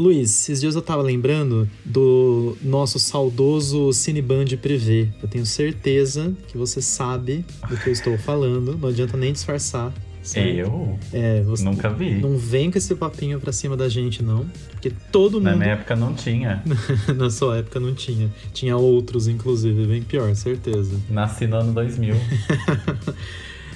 Luiz, esses dias eu tava lembrando do nosso saudoso Cineband Privé. Eu tenho certeza que você sabe do que eu estou falando, não adianta nem disfarçar. certo? Eu? É, você Nunca vi. não vem com esse papinho pra cima da gente, não. Porque todo Na mundo. minha época não tinha. Na sua época não tinha. Tinha outros, inclusive, bem pior, certeza. Nasci no ano 2000.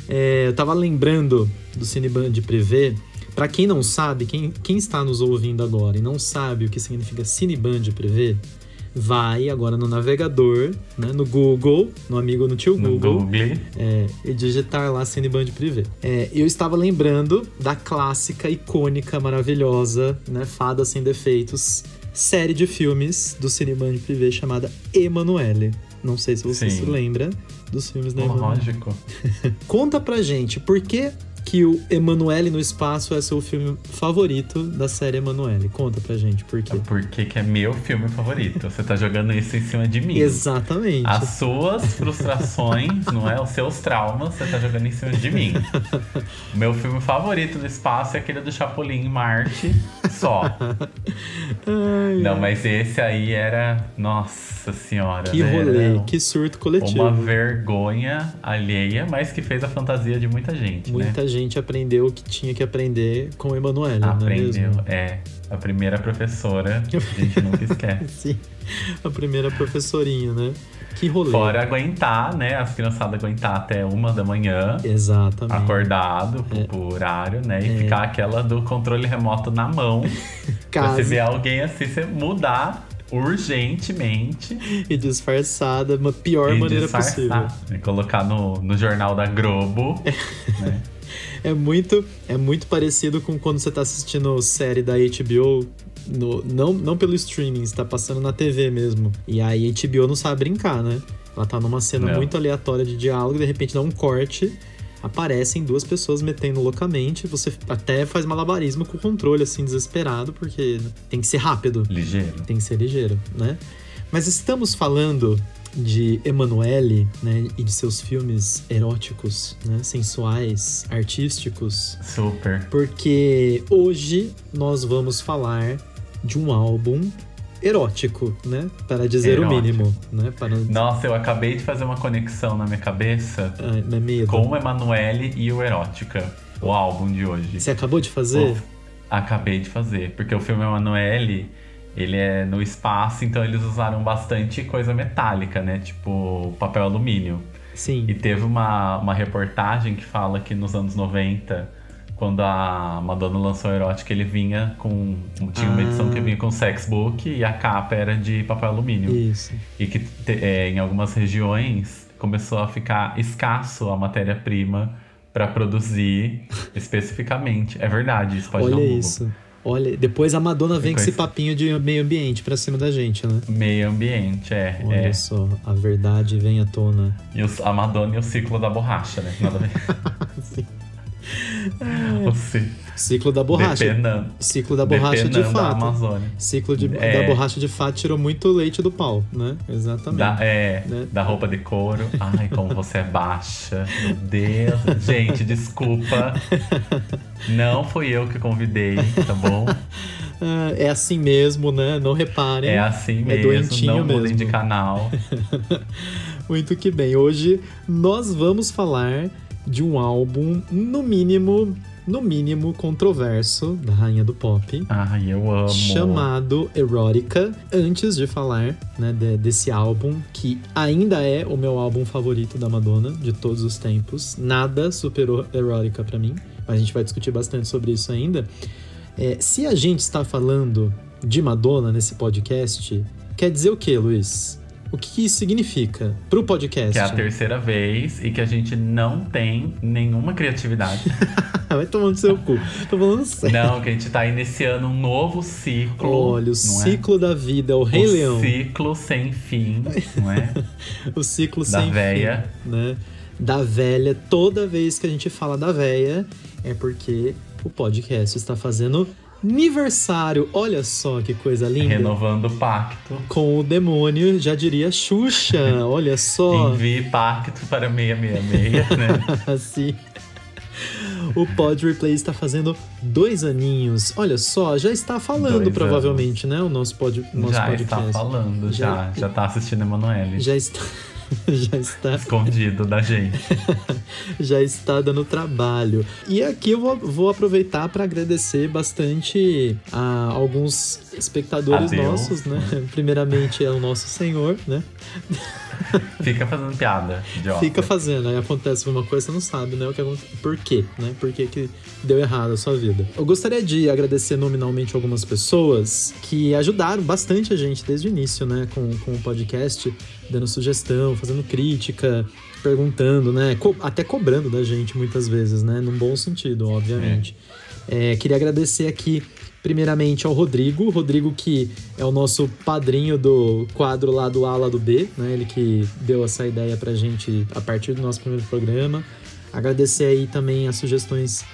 É, eu tava lembrando do Cineband Privé. Pra quem não sabe, quem, quem está nos ouvindo agora e não sabe o que significa Cineband Privé, vai agora no navegador, né, no Google, no amigo no tio No Google, Google. é, e digitar lá Cineband Privé. É, eu estava lembrando da clássica, icônica, maravilhosa, né, Fada Sem Defeitos, série de filmes do Cineband Privé chamada Emanuele. Não sei se você Sim. se lembra dos filmes da Emanuele. Lógico. Conta pra gente, por que que o Emanuele no Espaço é seu filme favorito da série Emanuele? Conta pra gente, por quê? Porque que é meu filme favorito. Você tá jogando isso em cima de mim. Exatamente. As suas frustrações, não é? Os seus traumas, você tá jogando em cima de mim. O meu filme favorito do espaço é aquele do Chapolin em Marte, só. Ai, Não, mas esse aí era. Nossa senhora. que né? rolê, que surto coletivo. Uma vergonha alheia, mas que fez a fantasia de muita gente, né? Muita gente aprendeu o que tinha que aprender com o Emanuele, não é Aprendeu. É. A primeira professora, a gente nunca esquece. Sim, a primeira professorinha, né? Que rolê. Fora aguentar, né? As criançadas aguentar até uma da manhã. Exatamente. acordado pro, pro horário, né? E É. ficar aquela do controle remoto na mão. pra Caso você ver alguém assim, você mudar urgentemente e disfarçada, uma pior e maneira possível. E colocar no, no jornal da Globo. né? É muito, é muito parecido com quando você tá assistindo série da HBO, no, não, não pelo streaming, você tá passando na TV mesmo. E aí a HBO não sabe brincar, né? Ela tá numa cena Não. muito aleatória de diálogo, de repente dá um corte, aparecem duas pessoas metendo loucamente, você até faz malabarismo com o controle, assim, desesperado, porque tem que ser rápido Ligeiro. tem que ser ligeiro, né? Mas estamos falando de Emanuele, né, e de seus filmes eróticos, né, sensuais, artísticos, Super. porque hoje nós vamos falar de um álbum erótico, né, para dizer o Erótico. mínimo, né, para Nossa, eu acabei de fazer uma conexão na minha cabeça Ai, meu medo. com o Emanuele e o Erótica, o álbum de hoje. Você acabou de fazer? Uf, Acabei de fazer, porque o filme Emanuele, ele é no espaço, então eles usaram bastante coisa metálica, né? Tipo papel alumínio. Sim. E teve uma, uma reportagem que fala que nos anos 90, quando a Madonna lançou Erótica, ele vinha com. Tinha uma Ah. edição que vinha com sexbook e a capa era de papel alumínio. Isso. E que te- é, em algumas regiões começou a ficar escasso a matéria-prima para produzir especificamente. É verdade, isso pode dar um Olha Google. Olha, depois a Madonna vem com esse papinho de meio ambiente pra cima da gente, né? Meio ambiente, é. Olha é. só, a verdade vem à tona. E os- a Madonna e o ciclo da borracha, né? Nada a ver. Sim. o ci- Ciclo da borracha. Depenando, Ciclo da borracha de depenando da fato. Amazônia. Ciclo de, É. da borracha de fato tirou muito leite do pau, né? Exatamente. Da, é, Né? da roupa de couro. Ai, como você é baixa. Meu Deus. Gente, desculpa. Não fui eu que convidei, tá bom? É assim mesmo, né? Não reparem. É assim É mesmo. doentinho não mesmo. de canal. Muito que bem. Hoje nós vamos falar de um álbum, no mínimo, no mínimo controverso da rainha do pop. Ai, eu amo. chamado Erótica. Antes de falar né, de- desse álbum, que ainda é o meu álbum favorito da Madonna de todos os tempos. Nada superou Erótica pra mim, mas a gente vai discutir bastante sobre isso ainda. É, se a gente está falando de Madonna nesse podcast, quer dizer o que, Luiz? O que, isso significa pro podcast? Que é a terceira vez e que a gente não tem nenhuma criatividade. Vai tomando seu cu. Tô falando sério. não, que a gente tá iniciando um novo ciclo. Olha, o não ciclo da vida, o é? Rei o Leão. ciclo sem fim, não é? O ciclo Da sem véia. fim, né? Da velha. Toda vez que a gente fala da velha, é porque o podcast está fazendo aniversário. Olha só que coisa linda. Renovando o pacto. Com o demônio, já diria Xuxa. Olha só. Envie pacto para 666, né? assim. o Pod Replay está fazendo dois aninhos. Olha só, já está falando Dois provavelmente, né? O nosso, pod, nosso já podcast. está falando, já. Já- Já tá assistindo Emanuele. Já está. Já está, Escondido da gente. já está dando trabalho. E aqui eu vou, vou aproveitar para agradecer bastante a alguns espectadores A Deus. nossos, né? Primeiramente é o nosso Senhor, né? Fica fazendo piada, idiota. Fica fazendo, aí acontece uma coisa, você não sabe, né? O que aconte- Por quê, né? Por que, que deu errado a sua vida. Eu gostaria de agradecer nominalmente algumas pessoas que ajudaram bastante a gente desde o início, né? Com, com o podcast, dando sugestão, fazendo crítica, perguntando, né? Co- até cobrando da gente muitas vezes, né? Num bom sentido, obviamente. É, queria agradecer aqui, primeiramente, ao Rodrigo. Rodrigo, que é o nosso padrinho do quadro lá do A, lá do B, né? Ele que deu essa ideia pra gente a partir do nosso primeiro programa. Agradecer aí também as sugestões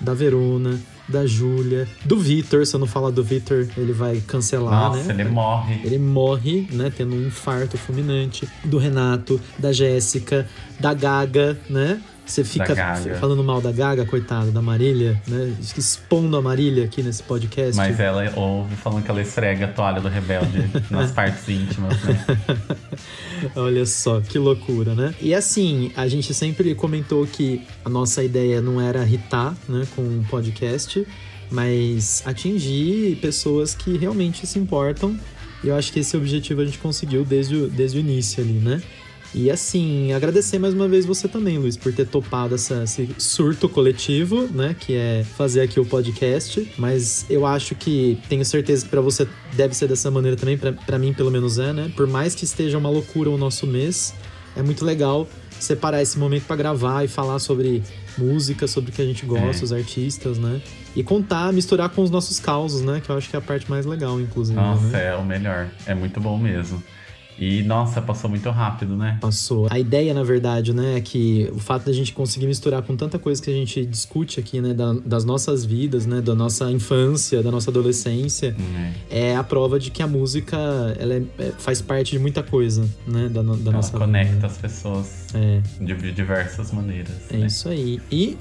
da Verona, da Júlia, do Vitor. Se eu não falar do Vitor, ele vai cancelar, Nossa, né? ele morre. Ele morre, né, tendo um infarto fulminante. Do Renato, da Jéssica, da Gaga, né? Você fica falando mal da Gaga, coitada, da Marília, né? Expondo a Marília aqui nesse podcast. Mas ela ouve falando que ela esfrega a toalha do rebelde nas partes íntimas, né? Olha só, que loucura, né? E assim, a gente sempre comentou que a nossa ideia não era irritar, né, com o podcast, mas atingir pessoas que realmente se importam. E eu acho que esse objetivo a gente conseguiu desde o, desde o início ali, né? E assim, agradecer mais uma vez você também, Luiz, por ter topado essa, esse surto coletivo, né? Que é fazer aqui o podcast. Mas eu acho que tenho certeza que pra você deve ser dessa maneira também, pra pra mim pelo menos é, né? Por mais que esteja uma loucura o nosso mês, é muito legal separar esse momento pra gravar e falar sobre música, sobre o que a gente gosta, É. os artistas, né? E contar, misturar com os nossos causos, né? Que eu acho que é a parte mais legal, inclusive. Nossa, né? é o melhor. É muito bom mesmo. E, nossa, passou muito rápido, né? Passou. A ideia, na verdade, né, é que o fato da gente conseguir misturar com tanta coisa que a gente discute aqui, né, da- das nossas vidas, né, da nossa infância, da nossa adolescência, Hum, é a prova de que a música ela é- é- faz parte de muita coisa, né, da, da Ela nossa conecta vida. as pessoas É, de, de diversas maneiras. é né? isso aí. E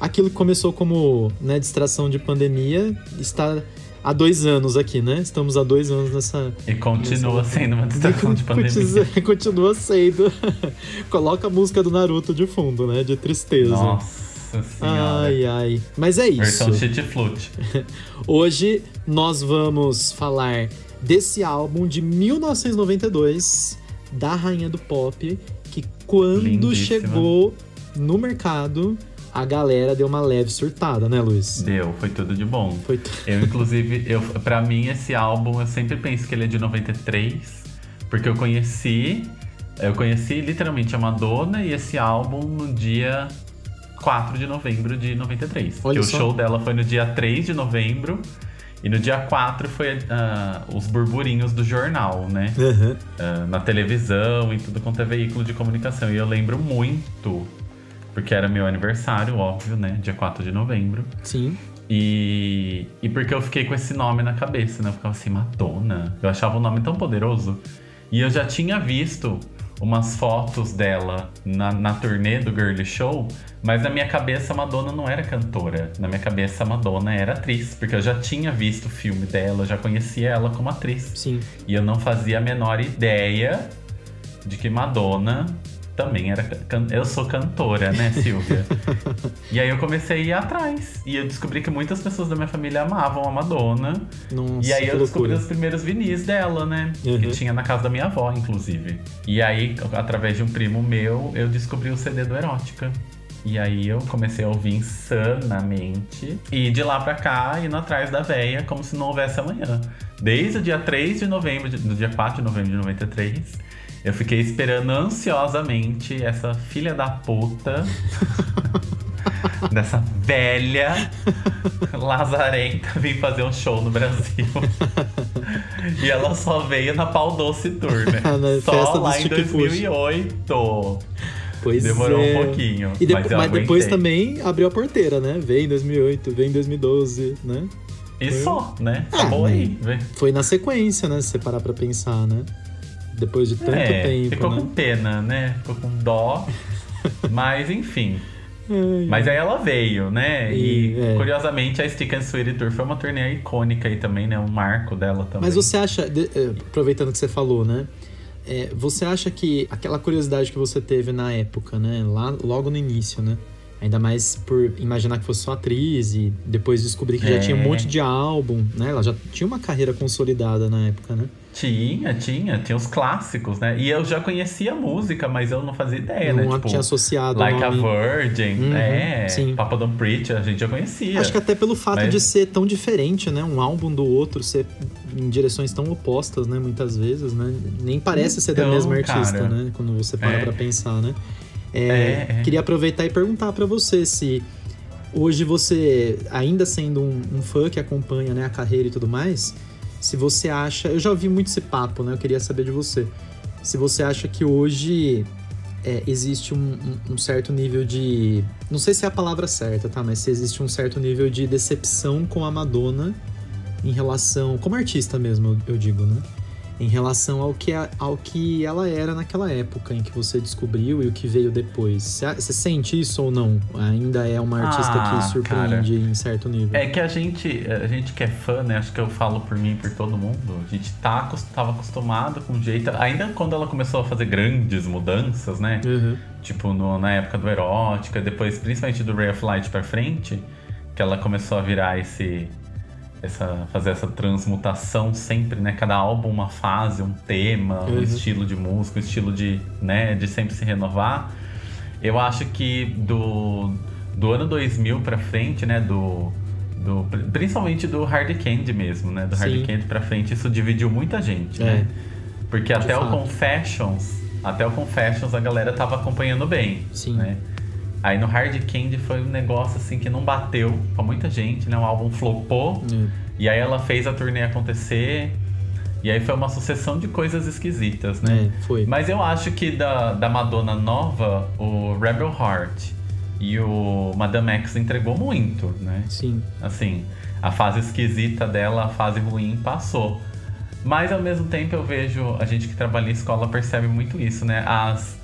aquilo que começou como né, distração de pandemia está há dois anos aqui, né? Estamos há dois anos nessa, E continua Nessa- sendo uma distração de pandemia. Continua- Continua sendo. Coloca a música do Naruto de fundo, né? De tristeza. Nossa senhora. Ai, ai. Mas é isso. Versão shit flute. Hoje nós vamos falar desse álbum de 1992 da Rainha do Pop, que quando Lindíssima. chegou no mercado, a galera deu uma leve surtada, né, Luiz? Deu, foi tudo de bom. Foi t- Eu, inclusive, eu, pra mim, esse álbum, eu sempre penso que ele é de 93, porque eu conheci, eu conheci literalmente a Madonna e esse álbum no dia 4 de novembro de 93. Olha Porque só. o show dela foi no dia 3 de novembro e no dia 4 foi ah, os burburinhos do jornal, né? Aham. Ah, na televisão e tudo quanto é veículo de comunicação. E eu lembro muito, porque era meu aniversário, óbvio, né? Dia 4 de novembro. Sim. E, e porque eu fiquei com esse nome na cabeça, né? Eu ficava assim, Madonna. Eu achava o nome tão poderoso. E eu já tinha visto umas fotos dela na, na turnê do Girly Show, mas na minha cabeça a Madonna não era cantora. Na minha cabeça a Madonna era atriz, porque eu já tinha visto o filme dela, eu já conhecia ela como atriz. Sim. E eu não fazia a menor ideia de que Madonna também era. can- Eu sou cantora, né, Silvia? e aí eu comecei a ir atrás. E eu descobri que muitas pessoas da minha família amavam a Madonna. Nossa, e aí eu descobri loucura. os primeiros vinis dela, né? Uhum. Que tinha na casa da minha avó, inclusive. E aí, através de um primo meu, eu descobri o CD do Erótica. E aí eu comecei a ouvir insanamente. E de lá pra cá, indo atrás da véia, como se não houvesse amanhã. Desde o dia 3 de novembro, de- do dia 4 de novembro de 93, eu fiquei esperando ansiosamente essa filha da puta. dessa velha lazarenta vir fazer um show no Brasil. e ela só veio na Pau Doce Tour, né? Só lá em Chique Puxa. 2008. Pois Demorou é. um pouquinho. De- mas, mas depois também abriu a porteira, né? Veio em 2008, veio em 2012, né? E só, né? Ah, Acabou mas- aí. Foi na sequência, né? Se você parar pra pensar, né? Depois de tanto é, tempo, ficou né? com pena, né? Ficou com dó. Mas enfim. Mas aí ela veio, né? E, E, é. curiosamente a Stick and Sweetie Tour foi uma turnê icônica aí também, né? Um marco dela também. Mas você acha, eh, aproveitando que você falou, né? é, você acha que aquela curiosidade que você teve na época, né? Lá, logo no início, né? Ainda mais por imaginar que fosse só atriz e depois descobrir que já É. tinha um monte de álbum, né? Ela já tinha uma carreira consolidada na época, né? Tinha, tinha, tinha os clássicos, né? E eu já conhecia a música, mas eu não fazia ideia, né? não Tipo, tinha associado Like a. Virgin, Uhum, é, sim. Papa Don't Preach, a gente já conhecia. Acho que até pelo fato Mas- de ser tão diferente, né? Um álbum do outro ser em direções tão opostas, né? Muitas vezes, né? Nem parece ser da Então, mesma artista, cara, né? Quando você para é. pra pensar, né? É, É, é. Queria aproveitar e perguntar pra você se hoje você, ainda sendo um, um fã que acompanha né, a carreira e tudo mais, se você acha. Eu já ouvi muito esse papo, né? Eu queria saber de você. Se você acha que hoje é, existe um, um- um certo nível de. Não sei se é a palavra certa, tá? Mas se existe um certo nível de decepção com a Madonna em relação. Como artista mesmo, eu, eu digo, né? Em relação ao que, a- ao que ela era naquela época em que você descobriu e o que veio depois. Você sente isso ou não? Ainda é uma artista Ah, que surpreende em certo nível. É que a gente, a gente que é fã, né? Acho que eu falo por mim e por todo mundo. A gente tá, tava acostumado com o jeito. Ainda quando ela começou a fazer grandes mudanças, né? Uhum. Tipo, no- na época do Erótica, depois, principalmente do Ray of Light pra frente, que ela começou a virar esse. Essa, fazer essa transmutação sempre, né? Cada álbum uma fase, um tema, um Uhum. estilo de música, um estilo de, né, de sempre se renovar. Eu acho que do, do ano 2000 pra frente, né, do, do principalmente do Hard Candy mesmo, né, do Sim. Hard Candy pra frente, isso dividiu muita gente, É. né? Porque até o fato. Confessions, até o Confessions a galera tava acompanhando bem, Sim. né? Aí no Hard Candy foi um negócio assim que não bateu pra muita gente, né? O álbum flopou. É. E aí ela fez a turnê acontecer. E aí foi uma sucessão de coisas esquisitas, né? É, foi. Mas eu acho que da, da Madonna nova, o Rebel Heart e o Madame X entregou muito, né? Sim. Assim, a fase esquisita dela, a fase ruim passou. Mas ao mesmo tempo eu vejo, a gente que trabalha em escola percebe muito isso, né? As,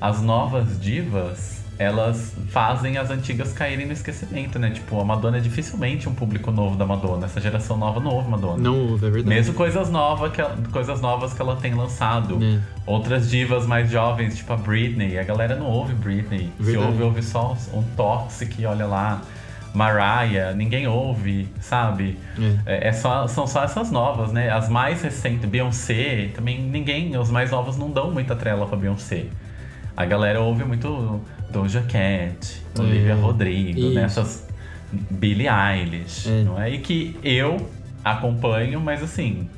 as novas divas, elas fazem as antigas caírem no esquecimento, né? Tipo, a Madonna é dificilmente um público novo da Madonna. Essa geração nova não ouve Madonna. Não houve, é verdade. Mesmo coisas novas, que ela, coisas novas que ela tem lançado. É. Outras divas mais jovens, tipo a Britney, a galera não ouve Britney. Se Verdade. ouve, ouve só um Toxic, olha lá. Mariah, ninguém ouve, sabe? É. É, é só, são só essas novas, né? As mais recentes, Beyoncé, também ninguém, os mais novos não dão muita trela pra Beyoncé. A galera ouve muito Doja Cat, Olivia É, Rodrigo, isso. nessas Billie Eilish, É. não é? E que eu acompanho, mas assim,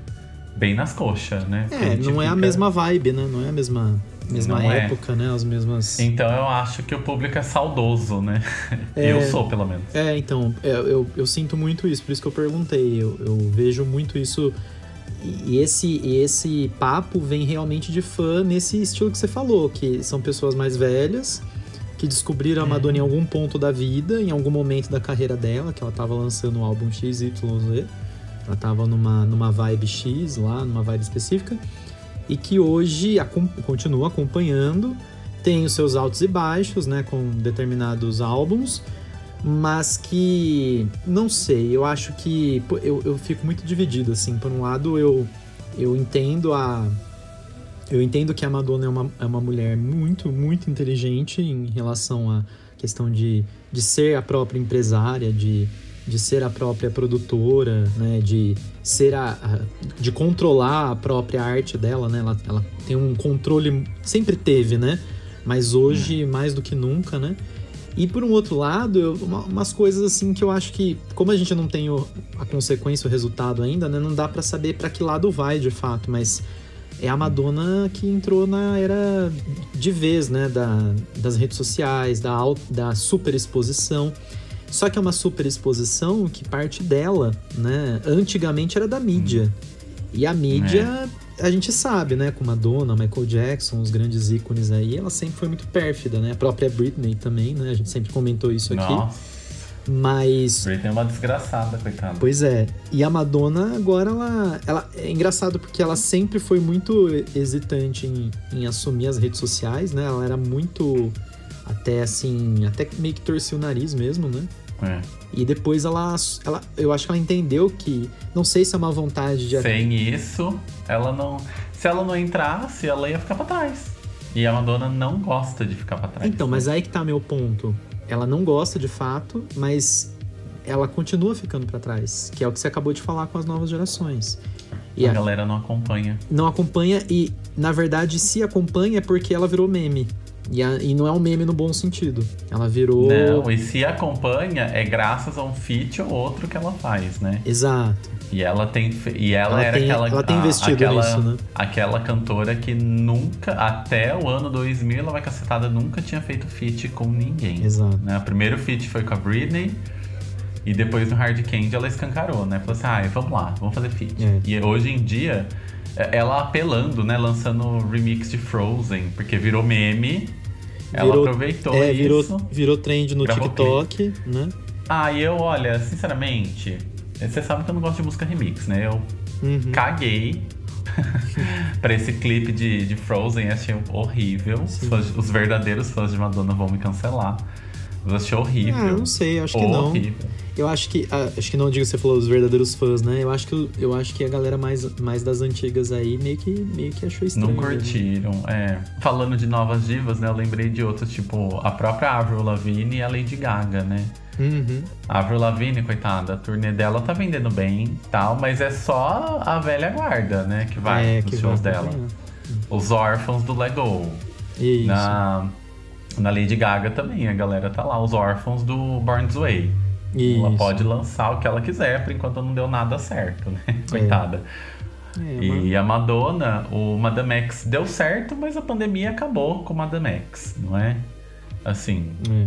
bem nas coxas, né? É, não é a fica- mesma vibe, né? Não é a mesma, mesma Não é. época, né? As mesmas. Então eu acho que o público é saudoso, né? É. Eu sou, pelo menos. É, então, é, eu, eu sinto muito isso, por isso que eu perguntei. Eu, eu vejo muito isso. E esse, e esse papo vem realmente de fã nesse estilo que você falou, que são pessoas mais velhas que descobriram a Madonna em algum ponto da vida, em algum momento da carreira dela, que ela tava lançando o álbum XYZ. Ela tava numa, numa vibe X lá, numa vibe específica. E que hoje continua acompanhando, tem os seus altos e baixos, né, com determinados álbuns, mas que não sei, eu acho que eu, eu fico muito dividido assim. Por um lado, eu eu entendo a eu entendo que a Madonna é uma, é uma mulher muito, muito inteligente em relação à questão de, de ser a própria empresária, de, de ser a própria produtora, né? De ser a, a- de controlar a própria arte dela, né? Ela, ela tem um controle, sempre teve, né? Mas hoje, mais do que nunca, né? E por um outro lado, eu- uma- umas coisas assim que eu acho que, como a gente não tem o- a consequência, o resultado ainda, né? Não dá pra saber pra que lado vai de fato, mas é a Madonna que entrou na era de vez, né? Da, das redes sociais, da, da superexposição. Só que é uma superexposição que parte dela, né? Antigamente era da mídia. E a mídia, a gente sabe, né? Com Madonna, Michael Jackson, os grandes ícones aí, ela sempre foi muito pérfida, né? A própria Britney também, né? A gente sempre comentou isso aqui. Nossa, Mas Britney é uma desgraçada, coitada. Pois é. E a Madonna agora ela, ela é engraçado porque ela sempre foi muito hesitante em, em assumir as redes sociais, né? Ela era muito Até assim, até meio que torcia o nariz mesmo, né? É. E depois ela, ela. Eu acho que ela entendeu que. Não sei se é uma vontade de. Sem isso, ela não. Se ela não entrasse, ela ia ficar pra trás. E a Madonna não gosta de ficar pra trás. Então, mas aí que tá meu ponto. Ela não gosta de fato, mas ela continua ficando pra trás. Que é o que você acabou de falar com as novas gerações. E a, a galera não acompanha. Não acompanha e, na verdade, se acompanha é porque ela virou meme. E, a, e, não é um meme no bom sentido. Ela virou. Não, e se acompanha é graças a um feat ou outro que ela faz, né? Exato. E ela tem. E ela, ela era tem, aquela. Ela tem investido aquela, nisso, né? Aquela cantora que nunca, até o ano 2000, ela vai cacetada, nunca tinha feito feat com ninguém. Exato. Né? O primeiro feat foi com a Britney. E depois no Hard Candy ela escancarou, né? Falou assim, ah, vamos lá, vamos fazer feat. É. E hoje em dia, ela apelando, né? Lançando remix de Frozen, porque virou meme. Ela Virou- aproveitou É, virou, isso. virou trend no TikTok, né? Ah, e eu, olha, sinceramente, você sabe que eu não gosto de música remix, né? Eu Uhum. caguei pra esse clipe de, de Frozen, achei horrível. Os, fãs- os verdadeiros fãs de Madonna vão me cancelar. Mas eu achei horrível. Ah, eu não sei, acho que não. horrível. Eu acho que. ah, acho que não digo que você falou os verdadeiros fãs, né? Eu acho que, eu acho que a galera mais, mais das antigas aí meio que, meio que achou estranho. Não curtiram, é. Falando de novas divas, né? Eu lembrei de outras, tipo, a própria Avril Lavigne e a Lady Gaga, né? Uhum. A Avril Lavigne, coitada, a turnê dela tá vendendo bem tal, mas é só a velha guarda, né? Que vai é, nos shows vai dela. Os órfãos do Lego. Isso. Na, na Lady Gaga também, a galera tá lá, os órfãos do Born This Way. Ela Isso. pode lançar o que ela quiser, por enquanto não deu nada certo, né? Coitada. É, E a Madonna, o Madame X deu certo, mas a pandemia acabou com o Madame X, não é? Assim, é.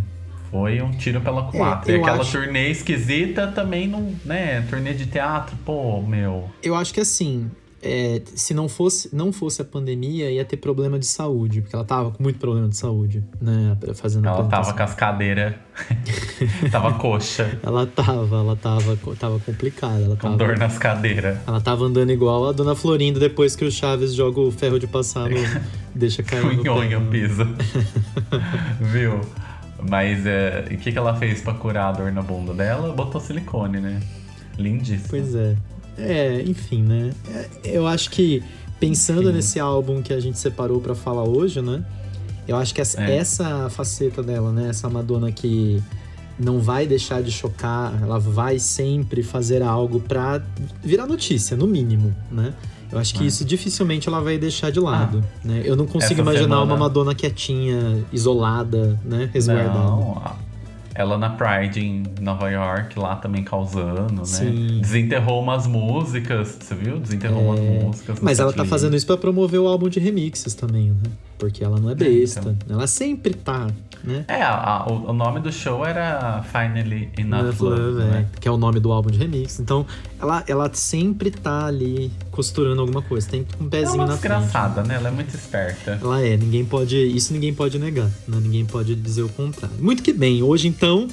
foi um tiro pela culatra. É, e aquela acho- turnê esquisita também não, né? Turnê de teatro, pô, meu. Eu acho que assim, é, se não fosse, não fosse a pandemia, ia ter problema de saúde, porque ela tava com muito problema de saúde, né? Fazendo a Ela tava com as cadeiras. tava coxa, Ela tava, ela tava, tava complicada. Ela com tava, dor nas cadeiras. ela tava andando igual a Dona Florinda depois que o Chaves joga o ferro de passar no. deixa cair no pé. pisa. Viu? Mas é, o que, que ela fez pra curar a dor na bunda dela? Botou silicone, né? Lindíssimo. Pois é. É, enfim, né? É, Eu acho que pensando nesse álbum que a gente separou pra falar hoje, né? Eu acho que essa, É. essa faceta dela, né? Essa Madonna que não vai deixar de chocar, ela vai sempre fazer algo pra virar notícia, no mínimo, né? Eu acho que É. isso dificilmente ela vai deixar de lado, né? Eu não consigo Essa imaginar semana- uma Madonna quietinha, isolada, né? Resguardada. Não, ela na Pride em Nova York, lá também causando, né? Sim. Desenterrou umas músicas, você viu? Desenterrou umas músicas. Mas ela tá fazendo isso pra promover o álbum de remixes também, né? Porque ela não é besta. então. Ela sempre tá, né? É, a- a- o, nome do show era Finally Enough Love, Love, né? é, que é o nome do álbum de remix. Então, ela, ela sempre tá ali costurando alguma coisa. Tem um É pezinho na frente. desgraçada, né? Ela é muito esperta. Ela é, ninguém pode. Isso ninguém pode negar, né? Ninguém pode dizer o contrário. Muito que bem, hoje então,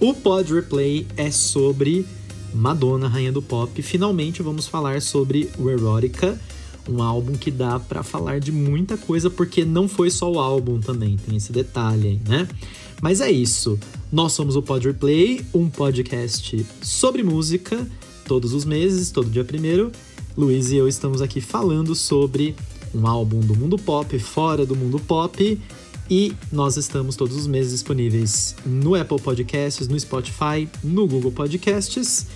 o Pod Replay é sobre Madonna, rainha do pop. Finalmente vamos falar sobre o Erotica, um álbum que dá pra falar de muita coisa, porque não foi só o álbum também, tem esse detalhe aí, né? Mas é isso. Nós somos o Pod Replay, um podcast sobre música, todos os meses, todo dia primeiro. Luiz e eu estamos aqui falando sobre um álbum do mundo pop, fora do mundo pop. E nós estamos todos os meses disponíveis no Apple Podcasts, no Spotify, no Google Podcasts.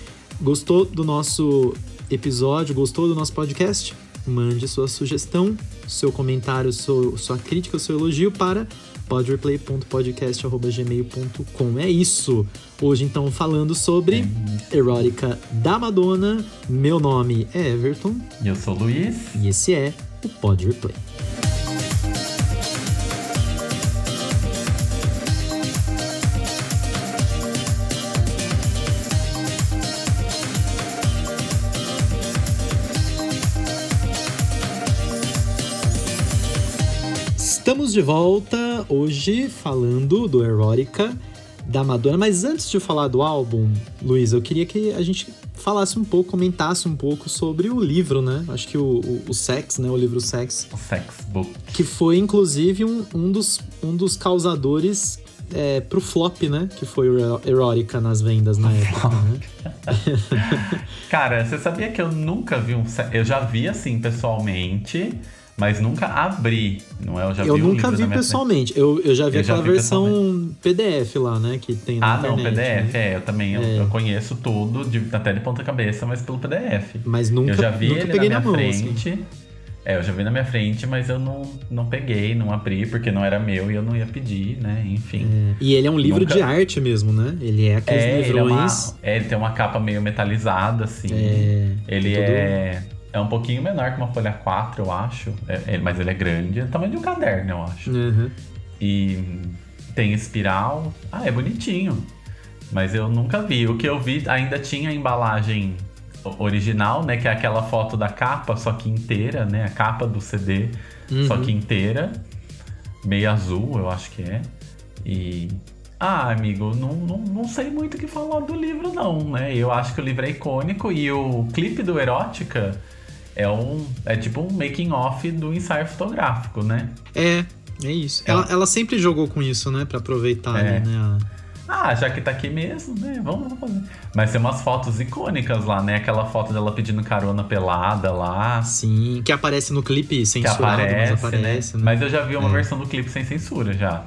Gostou do nosso episódio? Gostou do nosso podcast? Mande sua sugestão, seu comentário, seu- sua crítica, seu elogio para podreplay.podcast.gmail.com. É isso. Hoje, então, falando sobre Erótica da Madonna. Meu nome é Everton eu sou o Luiz. e esse é o Pod Replay. De volta hoje falando do Erótica, da Madonna. Mas antes de falar do álbum, Luiz, eu queria que a gente falasse um pouco, comentasse um pouco sobre o livro, né? Acho que o, o, o Sex, né? O livro Sex. O Sex Book. Que foi, inclusive, um, um, dos, um dos causadores é, pro flop, né? Que foi o Erótica nas vendas na época, né? Cara, você sabia que eu nunca vi um... Eu já vi, assim, pessoalmente mas nunca abri, não é? Eu já eu vi nunca vi pessoalmente. Eu, eu já vi eu aquela já vi versão PDF lá, né? Que tem na Ah, internet, não, PDF, né? é. Eu também é. Eu, conheço tudo, de, até de ponta cabeça, mas pelo PDF. Mas nunca Eu já vi nunca ele peguei na minha na mão, frente. Assim. É, eu já vi na minha frente, mas eu não, não peguei, não abri, porque não era meu e eu não ia pedir, né? Enfim. É. E ele é um livro Nunca... de arte mesmo, né? Ele é aqueles é, livrões. Ele, é uma... é, ele tem uma capa meio metalizada, assim. É, ele é é um pouquinho menor que uma folha 4, eu acho. É, é, mas ele é grande. É tamanho de um caderno, eu acho. Uhum. E tem espiral. Ah, é bonitinho. Mas eu nunca vi. O que eu vi ainda tinha a embalagem original, né? Que é aquela foto da capa, só que inteira, né? A capa do CD, uhum. só que inteira. Meio azul, eu acho que é. E. Ah, amigo, não, não, não sei muito o que falar do livro, não, né? Eu acho que o livro é icônico e o clipe do Erótica é um é tipo um making off do ensaio fotográfico, né? É, é isso. É. Ela, ela sempre jogou com isso, né, para aproveitar, é. né? A... Ah, já que tá aqui mesmo, né? Vamos, vamos fazer. Mas tem umas fotos icônicas lá, né? Aquela foto dela pedindo carona pelada lá. Sim, que aparece no clipe censurado, que aparece, mas aparece, né? né? Mas eu já vi uma é. versão do clipe sem censura já.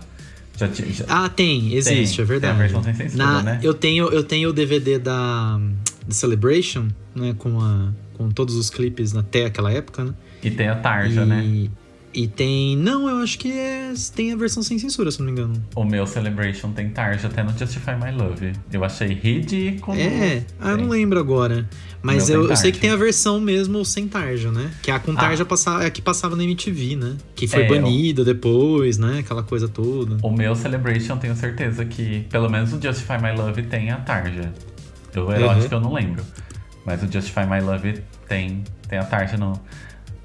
Já, já... Ah, tem, existe, tem, é verdade. Tem a versão sem censura, Na, né? Eu tenho, eu tenho o DVD da, da Celebration, né? Com a com todos os clipes até aquela época, né? E tem a Tarja, e... né? E tem. Não, eu acho que é... tem a versão sem censura, se não me engano. O meu Celebration tem Tarja até no Justify My Love. Eu achei ridículo. É, ah, eu não lembro agora. Mas eu, eu, sei que tem a versão mesmo sem Tarja, né? Que a com Tarja ah. passava, é a que passava na MTV, né? Que foi é, banida depois, né? Aquela coisa toda. O meu Celebration, tenho certeza que, pelo menos o Justify My Love tem a Tarja. O erótico uhum. eu não lembro. Mas o Justify My Love tem, tem a tarja no,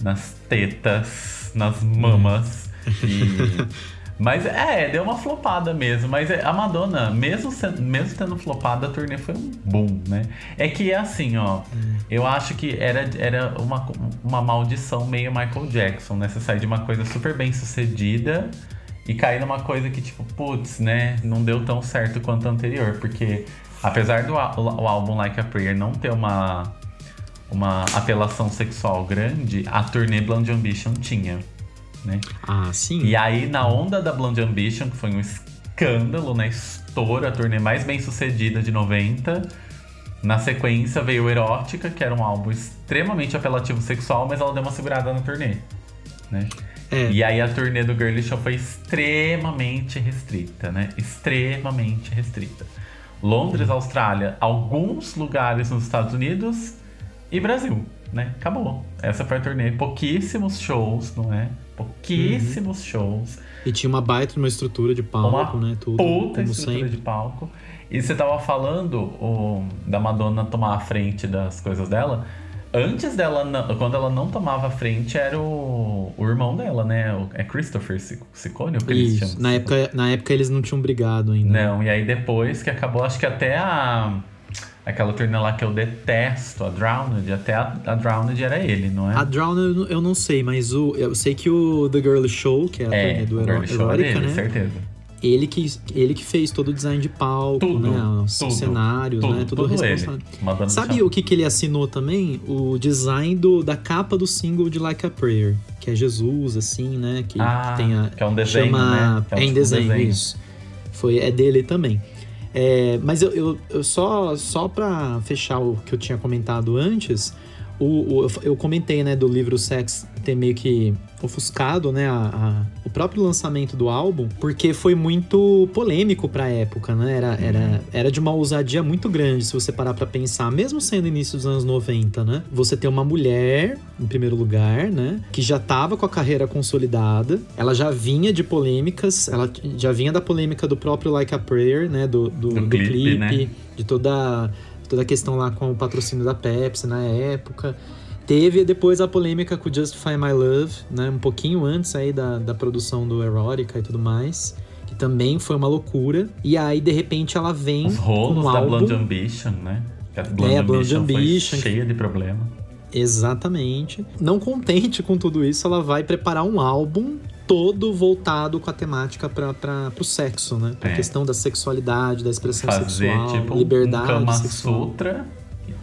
nas tetas, nas mamas. E... Mas é, deu uma flopada mesmo. Mas é, a Madonna, mesmo, sendo, mesmo tendo flopado, a turnê foi um boom, né? É que é assim, ó. Eu acho que era, era uma, uma maldição meio Michael Jackson, né? Você sair de uma coisa super bem sucedida e cair numa coisa que, tipo, putz, né? Não deu tão certo quanto a anterior. Porque Apesar do o álbum Like a Prayer não ter uma, uma apelação sexual grande, a turnê Blonde Ambition tinha, né? Ah, sim. E aí, na onda da Blonde Ambition, que foi um escândalo, né? Estoura, a turnê mais bem sucedida de 90. Na sequência veio Erótica, que era um álbum extremamente apelativo sexual, mas ela deu uma segurada na turnê, né? É. E aí a turnê do Girly Show foi extremamente restrita, né? Extremamente restrita. Londres, Austrália, alguns lugares nos Estados Unidos e Brasil, né? Acabou. Essa foi a turnê. Pouquíssimos shows, não é? Pouquíssimos uhum. shows. E tinha uma baita uma estrutura de palco, uma né? Tudo. Puta estrutura sempre. de palco. E você tava falando o, da Madonna tomar a frente das coisas dela. Antes dela, quando ela não tomava frente, era o, o irmão dela, né? O, é Christopher Ciccone, o que eles chamam? Na época, na época eles não tinham brigado ainda. Não, e aí depois que acabou, acho que até a. Aquela turnê lá que eu detesto, a Drowned, até a, a Drowned era ele, não é? A Drowned eu não sei, mas o, eu sei que o The Girl Show, que é a é, turnê do Erótica, né? certeza ele que, ele que fez todo o design de palco, tudo, né? Os tudo, cenários, tudo, né? Tudo, tudo responsável. Sabe o que, que ele assinou também? O design do, da capa do single de Like a Prayer, que é Jesus, assim, né? Que, ah, tem a, que é um desenho, chama, né? É, um é em tipo desenho, desenho, isso. Foi, é dele também. É, mas eu, eu, eu, só, só pra fechar o que eu tinha comentado antes, o, o, eu comentei, né, do livro Sex ter meio que ofuscado, né, a, a, o próprio lançamento do álbum, porque foi muito polêmico pra época, né? Era, era, uhum. era de uma ousadia muito grande, se você parar pra pensar, mesmo sendo início dos anos 90, né? Você ter uma mulher, em primeiro lugar, né? Que já tava com a carreira consolidada, ela já vinha de polêmicas, ela já vinha da polêmica do próprio Like a Prayer, né? Do, do, do, do clipe, clipe né? de toda, toda a questão lá com o patrocínio da Pepsi na época. Teve depois a polêmica com Justify My Love, né? Um pouquinho antes aí da, da produção do Erotica e tudo mais. Que que também foi uma loucura. E aí, de repente, ela vem. Os rolos com um da álbum... Blonde Ambition, né? Que a Blonde É, a Blonde Ambition, Ambition, cheia de problema. Exatamente. Não contente com tudo isso, ela vai preparar um álbum todo voltado com a temática para o sexo, né? Pra É. questão da sexualidade, da expressão Fazer sexual, tipo liberdade um Kama sexual. Sutra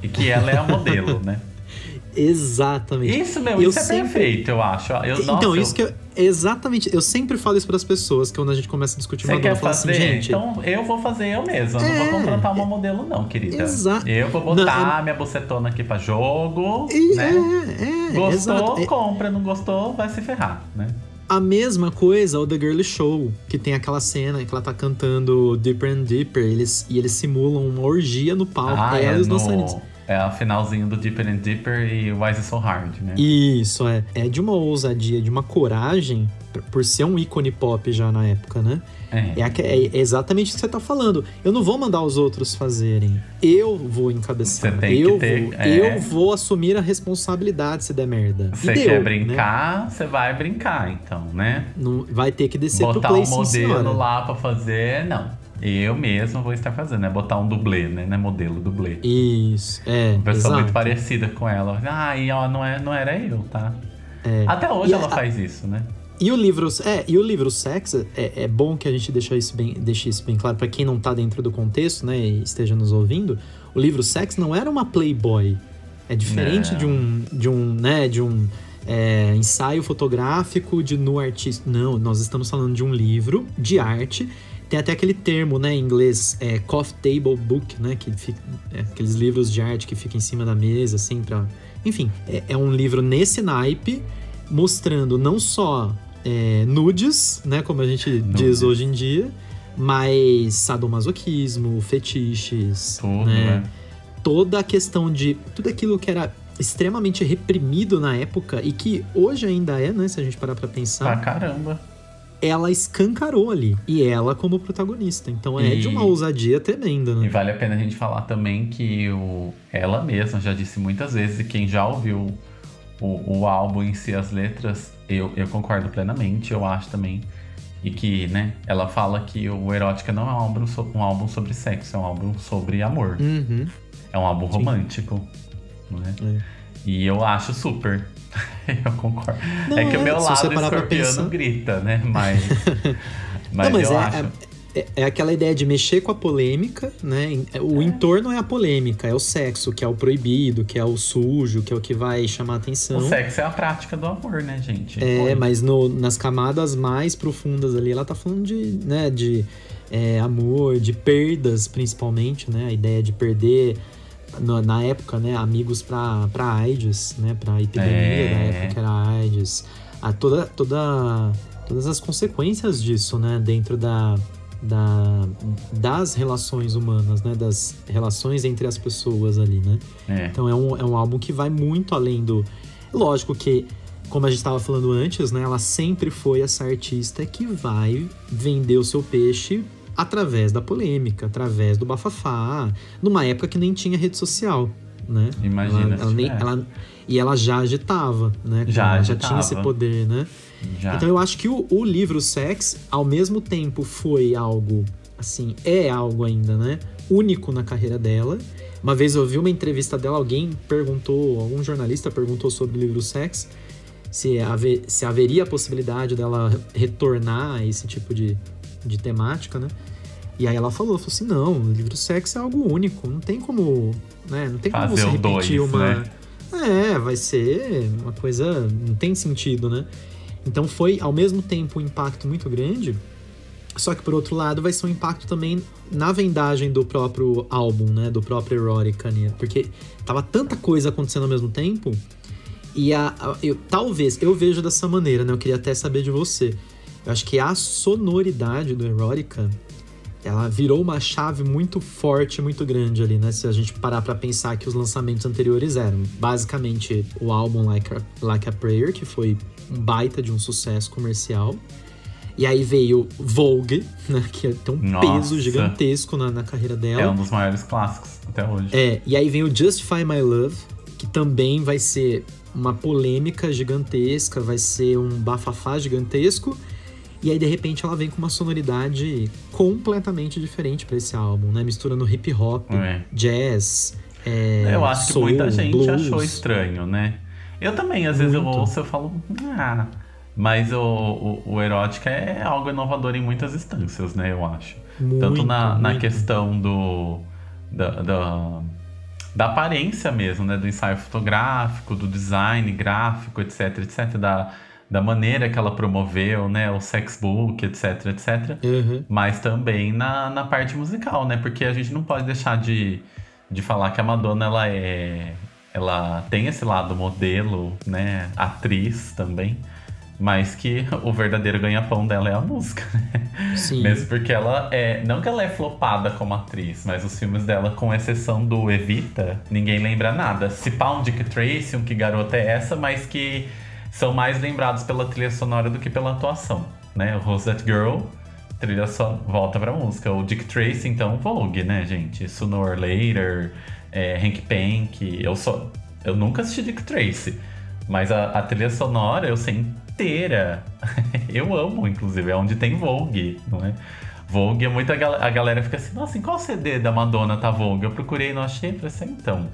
e que ela é a modelo, né? Exatamente. Isso, meu, Eu isso é sempre- perfeito, eu acho. Eu, então, nossa, isso que eu, exatamente, eu sempre falo isso para as pessoas, que quando a gente começa a discutir Você Madonna, quer eu falo assim, fazer? gente, então eu vou fazer eu mesma. Eu não É, vou contratar uma modelo, não, querida. exa- Eu vou botar minha bucetona aqui pra jogo. Né? é, é, Gostou, exato. É- compra. Não gostou, vai se ferrar, né? A mesma coisa o The Girl Show, que tem aquela cena que ela tá cantando Deeper and Deeper, eles, e eles simulam uma orgia no palco, ah, ela é, e os no, dançarinos. é o finalzinho do Deeper and Deeper e Why Is It So Hard, né? Isso, é. É de uma ousadia, de uma coragem, por- por ser um ícone pop já na época, né? É. É, é exatamente o que você tá falando. Eu não vou mandar os outros fazerem. Eu vou encabeçar. Você tem que eu, ter- vou, é. eu vou assumir a responsabilidade se der merda. Você deu, quer né? brincar, você vai brincar, então, né? Não, vai ter que descer Botar pro play, um modelo lá pra fazer, não. Eu mesmo vou estar fazendo, né? Botar um dublê, né? Não é modelo, dublê. Isso, é. Uma pessoa exato. muito parecida com ela. Ah, e ó, não, é, não era eu, tá? É. Até hoje E ela a- faz isso, né? E o livro, é, e o livro Sex, é, é bom que a gente deixe isso bem, deixe isso bem claro para quem não tá dentro do contexto, né, e esteja nos ouvindo. O livro Sex não era uma Playboy. É diferente Não. de um, de um, né, de um é, ensaio fotográfico de nu artista. Não, nós estamos falando de um livro de arte. Tem até aquele termo, né, em inglês, é, coffee table book, né, que fica, é, aqueles livros de arte que ficam em cima da mesa, assim, pra... Enfim, é, é um livro nesse naipe, mostrando não só é, nudes, né, como a gente diz Nudes. hoje em dia, mas sadomasoquismo, fetiches, Tudo, né? né? Toda a questão de tudo aquilo que era extremamente reprimido na época e que hoje ainda é, né, se a gente parar pra Pra pensar, caramba. ela escancarou ali e ela como protagonista. Então é E- de uma ousadia tremenda, E né? vale a pena a gente falar também que o, ela mesma já disse muitas vezes, e quem já ouviu o, o álbum em si, as letras, eu, eu concordo plenamente, eu acho também. E que, né, ela fala que o Erótica não é um álbum, so- um álbum sobre sexo, é um álbum sobre amor. Uhum. É um álbum Sim. romântico, né? É. E eu acho super. eu concordo. Não, é que o é, meu lado escorpiano pensar- grita, né? Mas. mas, Não, mas eu é, acho. é, é aquela ideia de mexer com a polêmica, né? O entorno é a polêmica, é o sexo, que é o proibido, que é o sujo, que é o que vai chamar atenção. O sexo é a prática do amor, né, gente? É, Oi. mas no- nas camadas mais profundas ali, ela tá falando de, né, de é, amor, de perdas, principalmente, né? A ideia de perder, na, na época, né, amigos pra, pra AIDS, né? Pra epidemia É. da época, que era AIDS. A toda, toda, todas as consequências disso, né? Dentro da, da, das relações humanas, né? Das relações entre as pessoas ali, né? É. Então é um, é um álbum que vai muito além do. Lógico que, como a gente estava falando antes, né? Ela sempre foi essa artista que vai vender o seu peixe através da polêmica, através do bafafá, numa época que nem tinha rede social, né? Imagina Ela, ela nem- tivesse. ela- e ela já agitava, né? Já ela já tinha esse agitava. poder, né? Já. Então eu acho que o, o livro Sex, ao mesmo tempo, foi algo, assim, é algo ainda, né? Único na carreira dela. Uma vez eu vi uma entrevista dela, alguém perguntou, algum jornalista perguntou sobre o livro Sex, se, haver, se haveria a possibilidade dela retornar a esse tipo de, de temática, né? E aí ela falou, falou assim, não, o livro Sex é algo único, não tem como, né? Não tem como Fazer você o repetir dois, uma... né? É, vai ser uma coisa. Não tem sentido, né? Então foi, ao mesmo tempo, um impacto muito grande. Só que, por outro lado, vai ser um impacto também na vendagem do próprio álbum, né? Do próprio Erotica, né? Porque tava tanta coisa acontecendo ao mesmo tempo. E a, a- eu, talvez, eu vejo dessa maneira, né? Eu queria até saber de você. Eu acho que a sonoridade do Erotica, ela virou uma chave muito forte, muito grande ali, né? Se a gente parar pra pensar que os lançamentos anteriores eram basicamente o álbum Like a, like a Prayer, que foi um baita de um sucesso comercial. E aí veio Vogue, né? Que tem um Nossa. peso gigantesco na, na carreira dela. É um dos maiores clássicos até hoje. É, e aí vem o Justify My Love, que também vai ser uma polêmica gigantesca, vai ser um bafafá gigantesco. E aí, de repente, ela vem com uma sonoridade completamente diferente para esse álbum, né? Misturando hip hop, É. jazz. É, Eu acho soul, que muita gente blues. achou estranho, né? Eu também, às vezes eu Muito. ouço e falo, ah. Mas o, o, o erótica é algo inovador em muitas instâncias, né? Eu acho. Tanto Muito, na, na muito. questão do. Da, da, da aparência mesmo, né? Do ensaio fotográfico, do design gráfico, etc, etc. Da, da maneira que ela promoveu, né? O sexbook, etc, etc Uhum. mas também na, na parte musical, né? Porque a gente não pode deixar de, de falar que a Madonna ela é ela tem esse lado modelo, né, atriz também, mas que o verdadeiro ganha-pão dela é a música, né? Sim. Mesmo porque ela é, não que ela é flopada como atriz, mas os filmes dela, com exceção do Evita, ninguém lembra nada. Se pá um Dick Tracy, um Que Garota é Essa, mas que são mais lembrados pela trilha sonora do que pela atuação, né? Rose That Girl, trilha só volta pra música. O Dick Tracy, então, Vogue, né, gente? Sooner or Later, é, Hank Pank. Eu só. Eu nunca assisti Dick Tracy. Mas a, a trilha sonora eu sei inteira. eu amo, inclusive. É onde tem Vogue, não é? Vogue é muita a galera fica assim, nossa, em qual CD da Madonna tá Vogue? Eu procurei não achei, falei assim, então.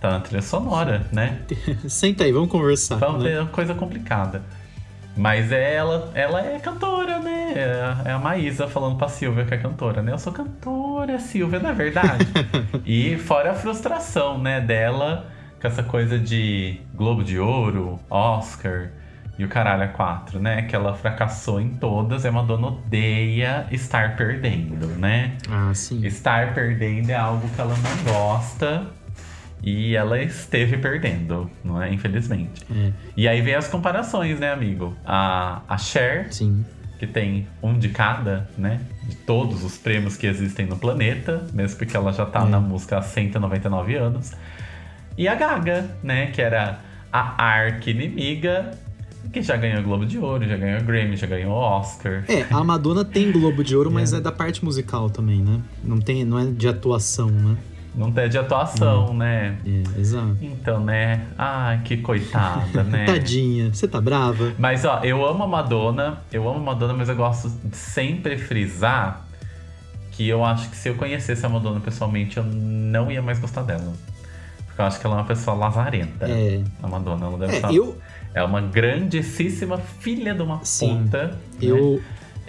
Tá na trilha sonora, né? Senta aí, vamos conversar. Vamos né? uma coisa complicada. Mas é ela, ela é cantora, né? É a- É a Maísa falando pra Silvia que é cantora, né? Eu sou cantora, Silvia, não é verdade? e fora a frustração, né, dela com essa coisa de Globo de Ouro, Oscar e o caralho a quatro, né? Que ela fracassou em todas e a Madonna odeia estar perdendo, né? Ah, sim. Estar perdendo é algo que ela não gosta e ela esteve perdendo, não é? Infelizmente. É, E aí vem as comparações, né, amigo? A, a Cher, sim. que tem um de cada, né? De todos os prêmios que existem no planeta, mesmo porque ela já tá É. na música há 199 anos. E a Gaga, né? Que era a arqui-inimiga, que já ganhou Globo de Ouro, já ganhou Grammy, já ganhou Oscar. É, a Madonna tem Globo de Ouro, mas É. é da parte musical também, né? Não, tem, não é de atuação, né? Não tem de atuação, né? É, exato. Então, né? Ai, que coitada, né? Tadinha, você tá brava? Mas ó, eu amo a Madonna, eu amo a Madonna, mas eu gosto de sempre frisar que eu acho que se eu conhecesse a Madonna pessoalmente, eu não ia mais gostar dela. Porque eu acho que ela é uma pessoa lazarenta. É. A Madonna, ela deve É, estar. eu, É uma grandíssima filha de uma Sim. puta. né?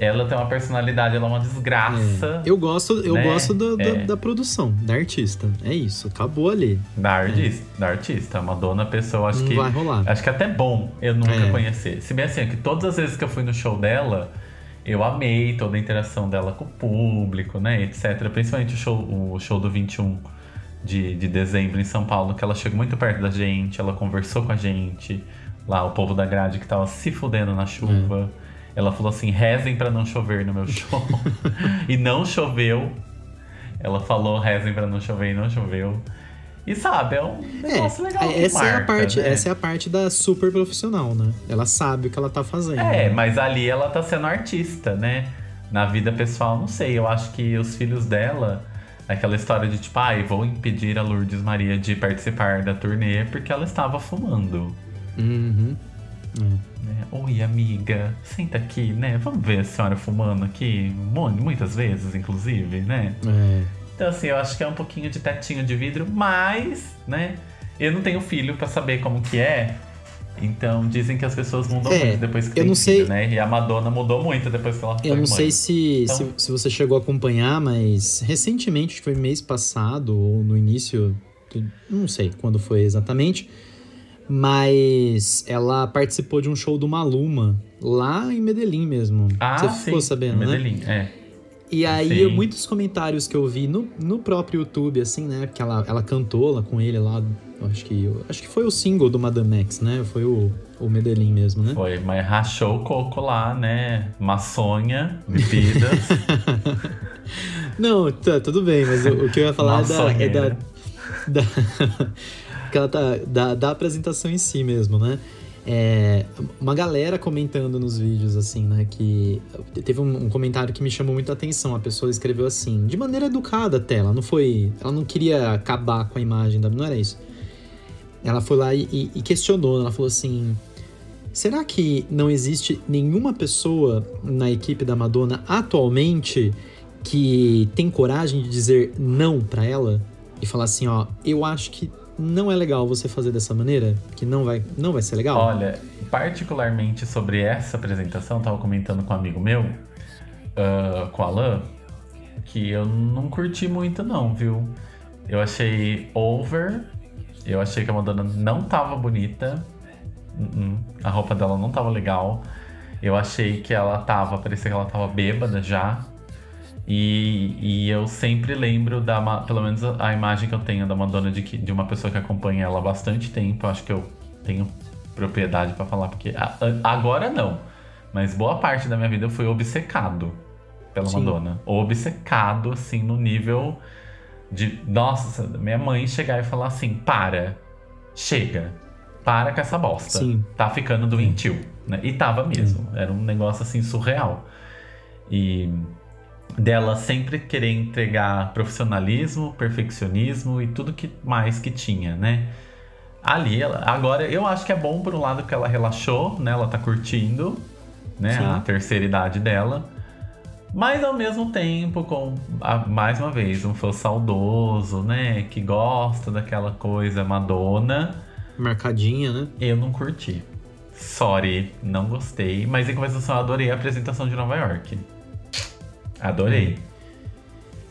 Ela tem uma personalidade, ela é uma desgraça. é, eu gosto, eu né? gosto da, da, É. da produção, da artista. É isso, acabou ali. Da artista, da artista. A Madonna, a pessoa, acho Não que. vai rolar. Acho que é até bom eu nunca É. conhecer. Se bem assim, é que todas as vezes que eu fui no show dela, eu amei toda a interação dela com o público, né, etc. Principalmente o show, o show do 21 de, de dezembro em São Paulo, que ela chegou muito perto da gente, ela conversou com a gente, lá o povo da grade que tava se fudendo na chuva. Ela falou assim: rezem pra não chover no meu show. e não choveu. Ela falou: rezem pra não chover e não choveu. E sabe, é um negócio legal. que essa é a marca, parte, né? essa é a parte da super profissional, né? Ela sabe o que ela tá fazendo. É, mas ali ela tá sendo artista, né? Na vida pessoal, não sei. Eu acho que os filhos dela, aquela história de tipo, ai, vou impedir a Lourdes Maria de participar da turnê porque ela estava fumando. Uhum. Né? Oi, amiga, senta aqui, né? Vamos ver a senhora fumando aqui, mu- muitas vezes, inclusive, né? É. Então, assim, eu acho que é um pouquinho de tetinho de vidro, mas, né? Eu não tenho filho pra saber como que é. Então, dizem que as pessoas mudam É, muito depois que eu tem não filho, sei- né? E a Madonna mudou muito depois que ela foi Eu não mãe. sei se, Então- se, se você chegou a acompanhar, mas recentemente, foi mês passado, ou no início, do- não sei quando foi exatamente, mas ela participou de um show do Maluma, lá em Medellín mesmo. Ah, você sim. ficou sabendo, né? Medellín, é. E aí, Sim. muitos comentários que eu vi no, no próprio YouTube, assim, né? Porque ela, ela cantou lá com ele lá. Acho que, acho que foi o single do Madame X, né? Foi o, o Medellín mesmo, né? Foi, mas rachou o coco lá, né? Maçonha, bebidas. Não, tá, tudo bem, mas o, o que eu ia falar é da, é da, da, que ela tá, da, da apresentação em si mesmo, né? É, uma galera comentando nos vídeos, assim, né? Que teve um, um comentário que me chamou muito atenção. A pessoa escreveu assim, de maneira educada até. Ela não foi. Ela não queria acabar com a imagem da. Não era isso. Ela foi lá e, e- e questionou. Ela falou assim: Será que não existe nenhuma pessoa na equipe da Madonna atualmente que tem coragem de dizer não para ela e falar assim, ó, eu acho que não é legal você fazer dessa maneira, que não vai, não vai ser legal? Olha, particularmente sobre essa apresentação, tava comentando com um amigo meu, uh, com o Alan, que eu não curti muito não, viu? Eu achei over, eu achei que a Madonna não tava bonita, uh-uh, a roupa dela não tava legal, eu achei que ela tava, parecia que ela tava bêbada já, e, e, eu sempre lembro da, pelo menos a imagem que eu tenho da Madonna de, que, de uma pessoa que acompanha ela há bastante tempo. Acho que eu tenho propriedade para falar, porque agora não. Mas boa parte da minha vida eu fui obcecado pela Sim. Madonna. Obcecado, assim, no nível de. Nossa, minha mãe chegar e falar assim: para, chega, para com essa bosta. Sim. Tá ficando doentio. Né? E tava mesmo. Sim. Era um negócio assim surreal. E dela sempre querer entregar profissionalismo, perfeccionismo e tudo que mais que tinha, né? Ali, ela, agora eu acho que é bom por um lado que ela relaxou, né? Ela tá curtindo, né? Sim. A terceira idade dela. Mas ao mesmo tempo, com mais uma vez, um fã saudoso, né? Que gosta daquela coisa Madonna. Marcadinha, né? Eu não curti. Sorry, não gostei. Mas em compensação, eu adorei a apresentação de Nova York. Adorei.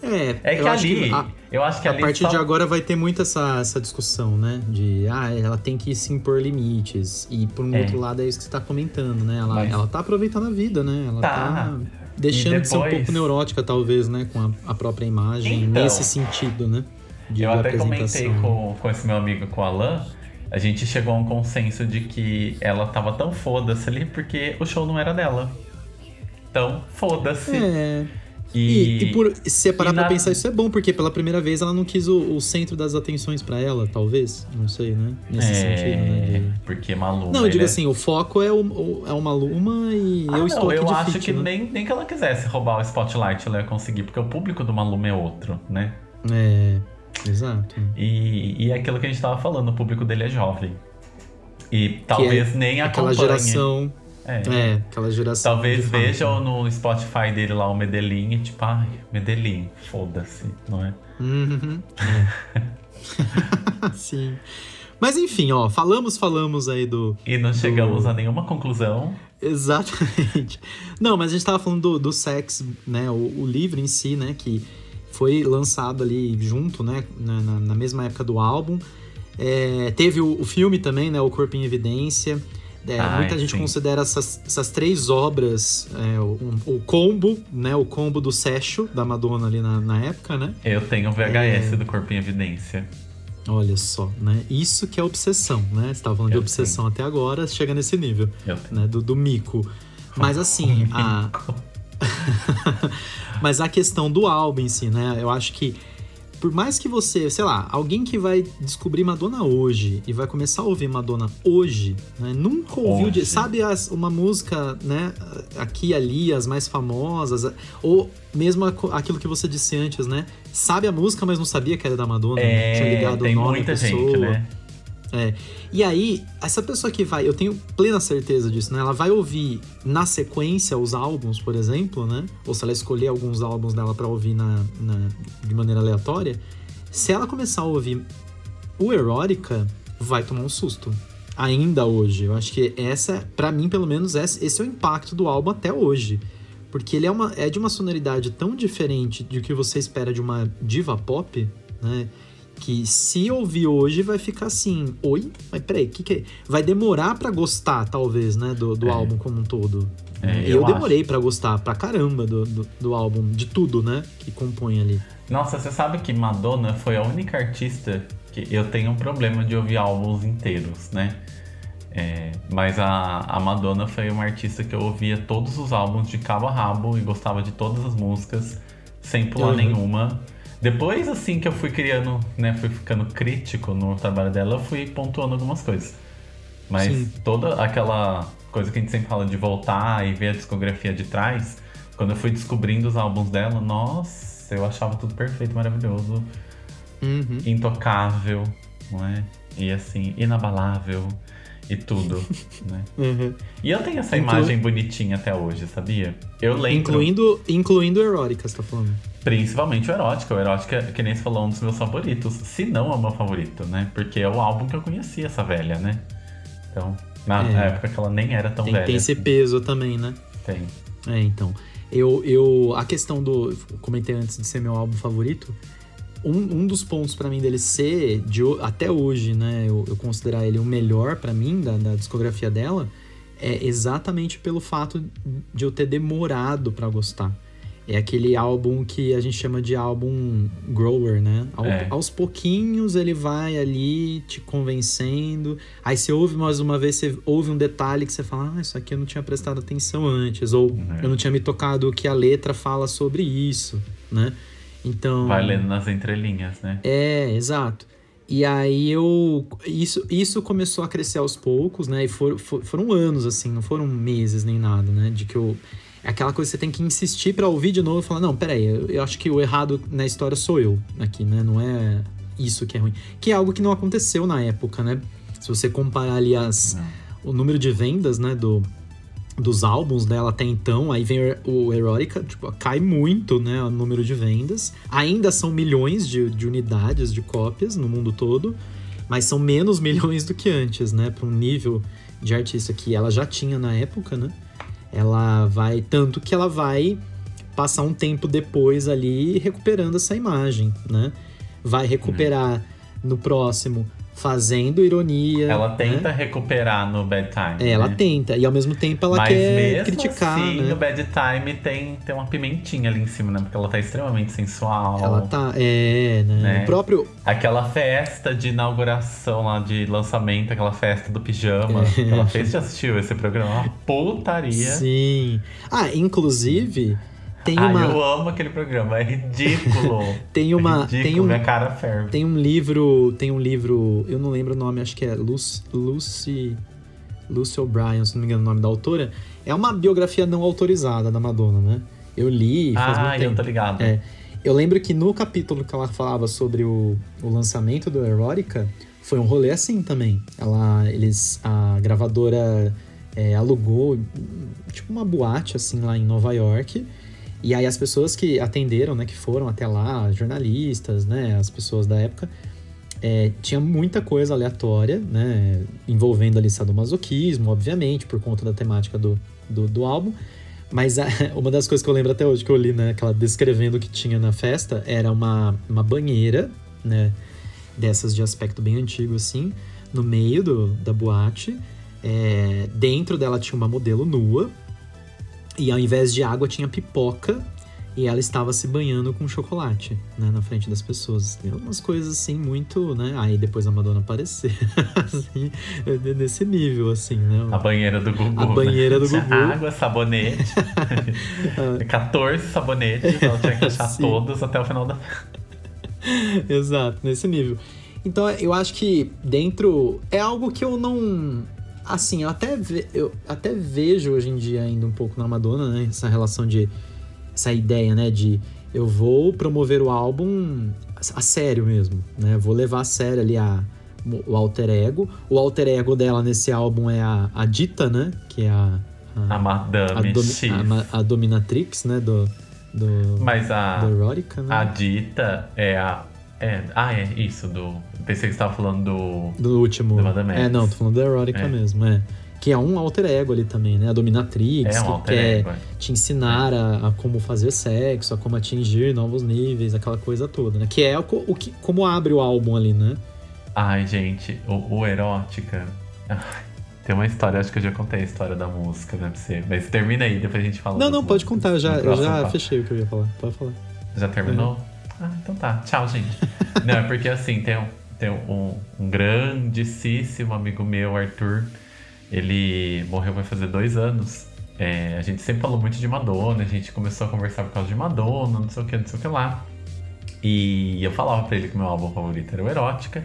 É, é que ali. Que a, eu acho que. A partir só... de agora vai ter muito essa, essa discussão, né? De, ah, ela tem que se impor limites. E por um é. outro lado é isso que você tá comentando, né? Ela, Mas... ela tá aproveitando a vida, né? Ela tá. tá deixando depois... de ser um pouco neurótica, talvez, né? Com a, a própria imagem, então, nesse sentido, né? De eu até comentei com, com esse meu amigo, com o Alan. A gente chegou a um consenso de que ela tava tão foda-se ali porque o show não era dela. Então, foda-se. É. E, e, e, por se parar pra na... pensar, isso é bom, porque pela primeira vez ela não quis o, o centro das atenções para ela, talvez. Não sei, né? Nesse é, sentido, né? De... Porque Maluma. Não, eu digo é... assim, o foco é o, o, é o Maluma e ah, eu não, estou aqui Eu acho fit, que né? nem, nem que ela quisesse roubar o spotlight ela ia conseguir, porque o público do Maluma é outro, né? É, exato. E, e é aquilo que a gente tava falando, o público dele é jovem. E talvez é nem aquela acompanhe. geração é. é, aquela geração. Talvez vejam no Spotify dele lá o Medellín e tipo, ai, Medellín, foda-se, não é? Uhum. É. Sim. Mas enfim, ó, falamos, falamos aí do. E não chegamos do... a nenhuma conclusão. Exatamente. Não, mas a gente tava falando do, do Sex, né? O, o, livro em si, né? Que foi lançado ali junto, né? Na, na, na mesma época do álbum. É, teve o, o, filme também, né? O Corpo em Evidência. É, Ai, muita gente sim. considera essas, essas três obras é, um, o combo, né? O combo do Secho da Madonna ali na, na época, né? Eu tenho um VHS é... do Corpo em Evidência. Olha só, né? Isso que é obsessão, né? Você tava falando Eu de obsessão tenho. até agora, chega nesse nível, né? Do, do mico. Mas assim, a... Mas a questão do álbum em si, né? Eu acho que por mais que você, sei lá, alguém que vai descobrir Madonna hoje e vai começar a ouvir Madonna hoje, né, nunca ouviu, de, sabe as, uma música, né, aqui e ali, as mais famosas, ou mesmo aquilo que você disse antes, né, sabe a música, mas não sabia que era da Madonna, é, tinha ligado tem o nome muita pessoa. gente, né? É. E aí, essa pessoa que vai, eu tenho plena certeza disso, né? Ela vai ouvir na sequência os álbuns, por exemplo, né? Ou se ela escolher alguns álbuns dela para ouvir na, na, de maneira aleatória, se ela começar a ouvir o Erótica, vai tomar um susto. Ainda hoje. Eu acho que essa, para mim, pelo menos, esse é o impacto do álbum até hoje. Porque ele é, uma, é de uma sonoridade tão diferente do que você espera de uma diva pop, né? Que se ouvir hoje vai ficar assim, oi? Mas peraí, que que é? Vai demorar para gostar, talvez, né, do, do é. álbum como um todo. É, eu, eu demorei para gostar pra caramba do, do, do, álbum, de tudo, né, que compõe ali. Nossa, você sabe que Madonna foi a única artista que eu tenho um problema de ouvir álbuns inteiros, né? É, mas a, a Madonna foi uma artista que eu ouvia todos os álbuns de cabo a rabo e gostava de todas as músicas, sem pular uhum. nenhuma. Depois, assim, que eu fui criando, né, fui ficando crítico no trabalho dela, eu fui pontuando algumas coisas. Mas Sim. toda aquela coisa que a gente sempre fala de voltar e ver a discografia de trás, quando eu fui descobrindo os álbuns dela, nossa, eu achava tudo perfeito, maravilhoso, uhum. intocável, não é? E assim, inabalável. E tudo, né? Uhum. E eu tenho essa Inclu- imagem bonitinha até hoje, sabia? Eu lembro, Incluindo, incluindo erótica, você tá falando. principalmente o Erótica. O Erótica, que nem você falou, é um dos meus favoritos. Se não é o meu favorito, né? Porque é o álbum que eu conheci essa velha, né? Então, na É. época que ela nem era tão Tem, velha. tem esse peso também, né? Tem. É, então. Eu, eu. A questão do. eu Comentei antes de ser meu álbum favorito. Um, um dos pontos pra mim dele ser, de, até hoje, né? Eu, eu considerar ele o melhor pra mim da, da discografia dela, é exatamente pelo fato de eu ter demorado pra gostar. É aquele álbum que a gente chama de álbum grower, né? Ao- É. Aos pouquinhos ele vai ali te convencendo. Aí você ouve mais uma vez, você ouve um detalhe que você fala, ah, isso aqui eu não tinha prestado atenção antes. Ou É. eu não tinha me tocado que a letra fala sobre isso, né? Então. Vai lendo nas entrelinhas, né? É, exato. E aí eu. Isso, isso começou a crescer aos poucos, né? E for, for- foram anos, assim, não foram meses nem nada, né? De que eu. É aquela coisa que você tem que insistir pra ouvir de novo e falar, não, peraí, eu, eu acho que o errado na história sou eu aqui, né? Não é isso que é ruim. Que é algo que não aconteceu na época, né? Se você comparar ali as, Não. o número de vendas, né, do, dos álbuns dela até então, aí vem o Erotica, tipo, cai muito, né, o número de vendas. Ainda são milhões de, de unidades, de cópias no mundo todo, mas são menos milhões do que antes, né, para um nível de artista que ela já tinha na época, né? Ela vai tanto que ela vai passar um tempo depois ali recuperando essa imagem, né? Vai recuperar no próximo fazendo ironia. Ela né? tenta recuperar no Bad Time. É, ela né? tenta. E ao mesmo tempo ela Mas quer criticar, assim, né? o Bad Time tem, tem uma pimentinha ali em cima, né? Porque ela tá extremamente sensual. Ela tá. É, né? Né? O próprio. Aquela festa de inauguração lá, de lançamento, aquela festa do pijama. que ela fez, já assistiu esse programa? Uma putaria. Sim. Ah, inclusive, tem uma. eu amo aquele programa, é ridículo. Tem uma- É ridículo, tem um- minha cara ferve. Tem um livro. Tem um livro. Eu não lembro o nome, acho que é Lucy. Lucy. Lucy O'Brien, se não me engano o nome da autora. É uma biografia não autorizada da Madonna, né? Eu li faz Ah, muito eu tempo. tô ligado. É. Eu lembro que no capítulo que ela falava sobre o, o lançamento do Erotica, foi um rolê assim também. Ela, eles, a gravadora é, alugou tipo uma boate assim lá em Nova York. E aí as pessoas que atenderam, né, que foram até lá, jornalistas, né, as pessoas da época, é, tinha muita coisa aleatória, né, envolvendo ali sadomasoquismo, obviamente, por conta da temática do, do, do álbum. Mas a- uma das coisas que eu lembro até hoje que eu li, né, aquela descrevendo o que tinha na festa, era uma, uma banheira, né, dessas de aspecto bem antigo assim, no meio do, da boate. É, dentro dela tinha uma modelo nua, e ao invés de água tinha pipoca, e ela estava se banhando com chocolate, né, na frente das pessoas. Tem umas coisas assim muito, né? Aí depois a Madonna aparecer, assim, nesse nível, assim, né? A banheira do Gugu. A banheira né? do Gugu. Água, sabonete. 14 sabonetes, ela tinha que achar Sim. todos até o final da. Exato, nesse nível. Então eu acho que dentro. É algo que eu não. Assim, eu até, ve- eu até vejo hoje em dia ainda um pouco na Madonna, né? Essa relação de. Essa ideia, né? De eu vou promover o álbum a sério mesmo, né? Vou levar a sério ali a, o alter ego. O alter ego dela nesse álbum é a, a Dita, né? Que é a. A a, Madame domi- X. a a Dominatrix, né? Do. Do, Mas a, do Erotica, né? a dita é a. É, ah, é isso, do. Pensei que você tava falando do. Do último. Do Madame É, X. não, tô falando da Erotica É. mesmo, é. Que é um alter ego ali também, né? A Dominatrix, É um que alter quer ego. é. te ensinar a, a como fazer sexo, a como atingir novos níveis, aquela coisa toda, né? Que é o, o que, como abre o álbum ali, né? Ai, gente, o, o Erótica. Tem uma história, acho que eu já contei a história da música, né, pra você. Mas termina aí, depois a gente fala. não, não, pode músicas contar, eu já, eu já fechei o que eu ia falar. Pode falar. Já terminou? Ah, então tá. Tchau, gente. Não, é porque assim, tem, um, tem um, um grandíssimo amigo meu, Arthur. Ele morreu vai fazer dois anos. É, a gente sempre falou muito de Madonna, a gente começou a conversar por causa de Madonna, não sei o que, não sei o que lá. E eu falava pra ele que meu álbum favorito era o Erótica.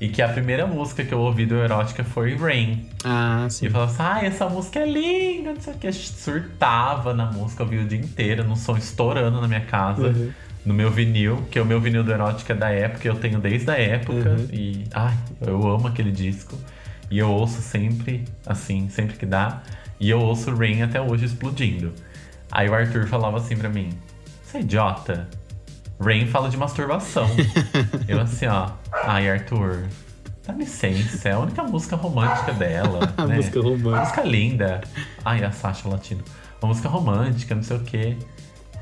E que a primeira música que eu ouvi do Erótica foi Rain. Ah, E sim. eu falava assim, ai, essa música é linda, não sei o que. Surtava na música, eu vi o dia inteiro, num som estourando na minha casa, Uhum. No meu vinil, que o meu vinil do Erótica é da época, eu tenho desde a época. Uhum. E, ai, eu amo aquele disco. E eu ouço sempre, assim, sempre que dá. E eu ouço Rain até hoje explodindo. Aí o Arthur falava assim pra mim: Você é idiota? Rain fala de masturbação. eu assim, ó. Ai, Arthur, dá licença, é a única música romântica dela. Né? música romântica. Música linda. Ai, a Sasha Latino. Uma música romântica, não sei o quê.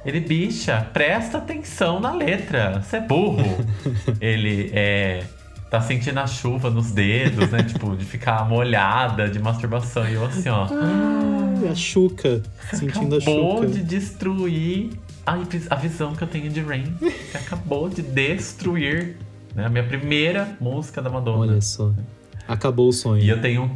Ele, bicha, presta atenção na letra. Você é burro. Ele é. Tá sentindo a chuva nos dedos, né? tipo, de ficar molhada de masturbação. E eu assim, ó. Ai, a Xuca. Sentindo a acabou Xuca. de destruir a, a visão que eu tenho de Rain. Você acabou de destruir né? a minha primeira música da Madonna. Olha só. Acabou o sonho. E eu tenho um.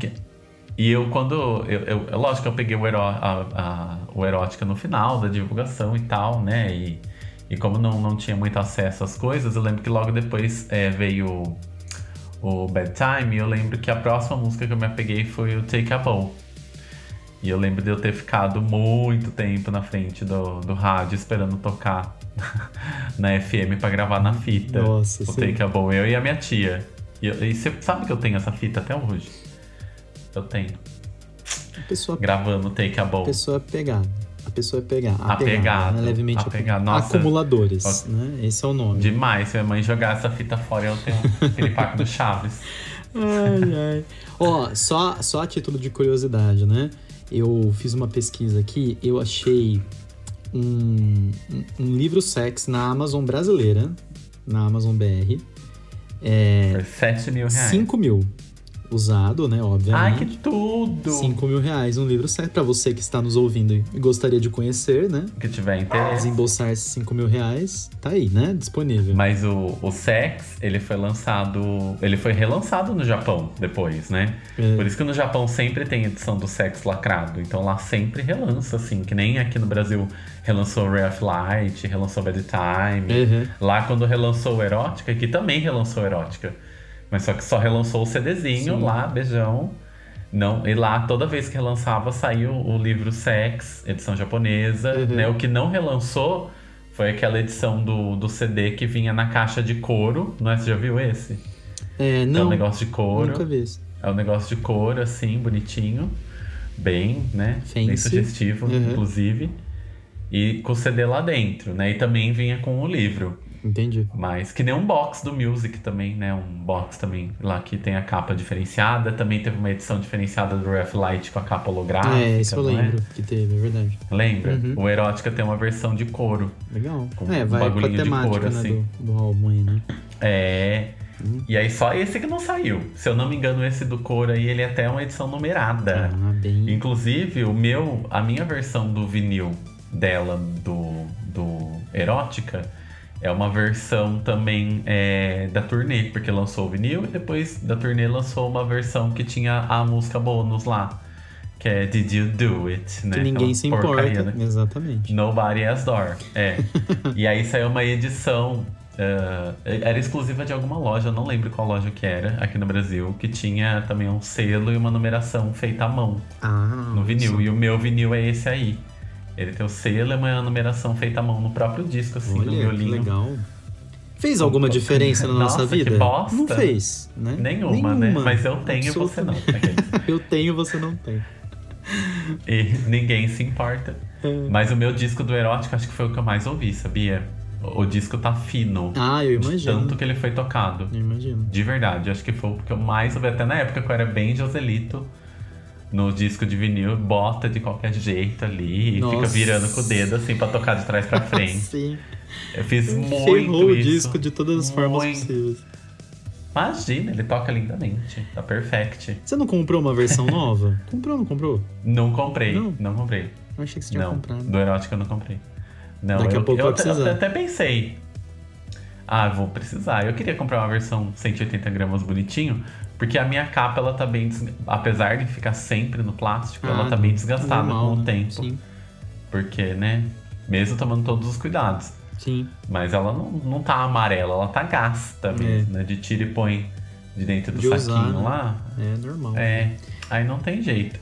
E eu, quando. Eu, eu, lógico que eu peguei o, eró, a, a, o erótica no final da divulgação e tal, né? E, e como não, não tinha muito acesso às coisas, eu lembro que logo depois é, veio o Bad Time. E eu lembro que a próxima música que eu me apeguei foi o Take a Bow. E eu lembro de eu ter ficado muito tempo na frente do, do rádio esperando tocar na FM pra gravar na fita. Nossa, o sim. Take a Bow, eu e a minha tia. E, e você sabe que eu tenho essa fita até hoje? Eu tenho. A pessoa, Gravando Take a a Bow. pessoa é pegada. A pessoa é pegada. Apegado, né? Levemente apegado. Nossa. Acumuladores, né? Esse é o nome. Demais. Se minha mãe jogar essa fita fora, eu tenho aquele pack do Chaves. Ai, ai. Ó, só, só a título de curiosidade, né? Eu fiz uma pesquisa aqui, eu achei um, um- um livro sex na Amazon brasileira, na Amazon BR. É, Por 7 mil reais. 5 mil. Usado, né? Ai, Obviamente. que tudo! 5 mil reais um livro sex. Pra você que está nos ouvindo e gostaria de conhecer, né? Que tiver interesse. Desembolsar esses 5 mil reais, tá aí, né? Disponível. Mas o, o Sex, ele foi lançado. Ele foi relançado no Japão depois, né? É. Por isso que no Japão sempre tem edição do Sex lacrado. Então lá sempre relança, assim. Que nem aqui no Brasil relançou Ray of Light, relançou Bad Time. Uhum. Lá quando relançou o Erótica, que também relançou Erótica. Mas só que só relançou o CDzinho Sim. lá, beijão. Não, e lá toda vez que relançava saiu o livro Sex, edição japonesa, Uhum. né? O que não relançou foi aquela edição do, do CD que vinha na caixa de couro, não é? Você já viu esse? É, É um não, negócio de couro. nunca vi isso. É um negócio de couro, assim, bonitinho. Bem, né? Bem Fancy. sugestivo, Uhum. inclusive. E com o CD lá dentro, né? E também vinha com o livro. Entendi. Mas que nem um box do Music também, né? Um box também lá que tem a capa diferenciada. Também teve uma edição diferenciada do Ref Light com a capa holográfica. é, isso eu é? lembro que teve, é verdade. Lembra? Uhum. O Erótica tem uma versão de couro. Legal. Com é, um vai a bagulhinho de couro, né, assim. do, do álbum aí, né? É. Uhum. E aí só esse que não saiu. Se eu não me engano, esse do couro aí, ele é até uma edição numerada. Ah, bem. Inclusive, o meu, a minha versão do vinil dela, do, do Erótica, é uma versão também é, da turnê, porque lançou o vinil e depois da turnê lançou uma versão que tinha a música bônus lá, que é Did You Do It, né? que ninguém Aquela se porcaria, importa. né? Exatamente. Nobody Has Door. É. e aí saiu uma edição. ah, era exclusiva de alguma loja, eu não lembro qual loja que era, aqui no Brasil, que tinha também um selo e uma numeração feita à mão Ah, no vinil. nossa. E o meu vinil é esse aí. Ele tem o selo e uma numeração feita à mão no próprio disco, assim, no Olha, que violinho. legal. Fez alguma diferença na nossa, Nossa, que vida? bosta. Não fez, né? Nenhuma, né? Mas eu tenho e você não. Aqueles. Eu tenho, você não tem. E ninguém se importa. É. Mas o meu disco do Erótico acho que foi o que eu mais ouvi, sabia? O disco tá fino. Ah, eu de imagino. Tanto que ele foi tocado. Eu imagino. De verdade, acho que foi o que eu mais ouvi. Até na época que eu era bem Joselito. No disco de vinil, bota de qualquer jeito ali. E fica Nossa. virando com o dedo assim pra tocar de trás pra frente. Sim. Eu fiz muito Ferrou o isso. disco de todas as formas Muito. possíveis. Imagina, ele toca lindamente. Tá perfect. Você não comprou uma versão nova? comprou ou não comprou? Não comprei, Não? não, comprei. Eu achei que você tinha Não, comprado. do erótico eu não comprei. Não, Daqui a eu, pouco eu, vai eu até pensei. Ah, vou precisar. Eu queria comprar uma versão 180 gramas bonitinho, porque a minha capa, ela tá bem. des- Apesar de ficar sempre no plástico, ela Ah, tá bem desgastada normal, com o né? tempo. Sim, Porque, né? Mesmo tomando todos os cuidados. sim. Mas ela não, não tá amarela, ela tá gasta mesmo, né? De tira e põe de dentro do É. De usar, saquinho né? lá. É normal. É, aí não tem jeito.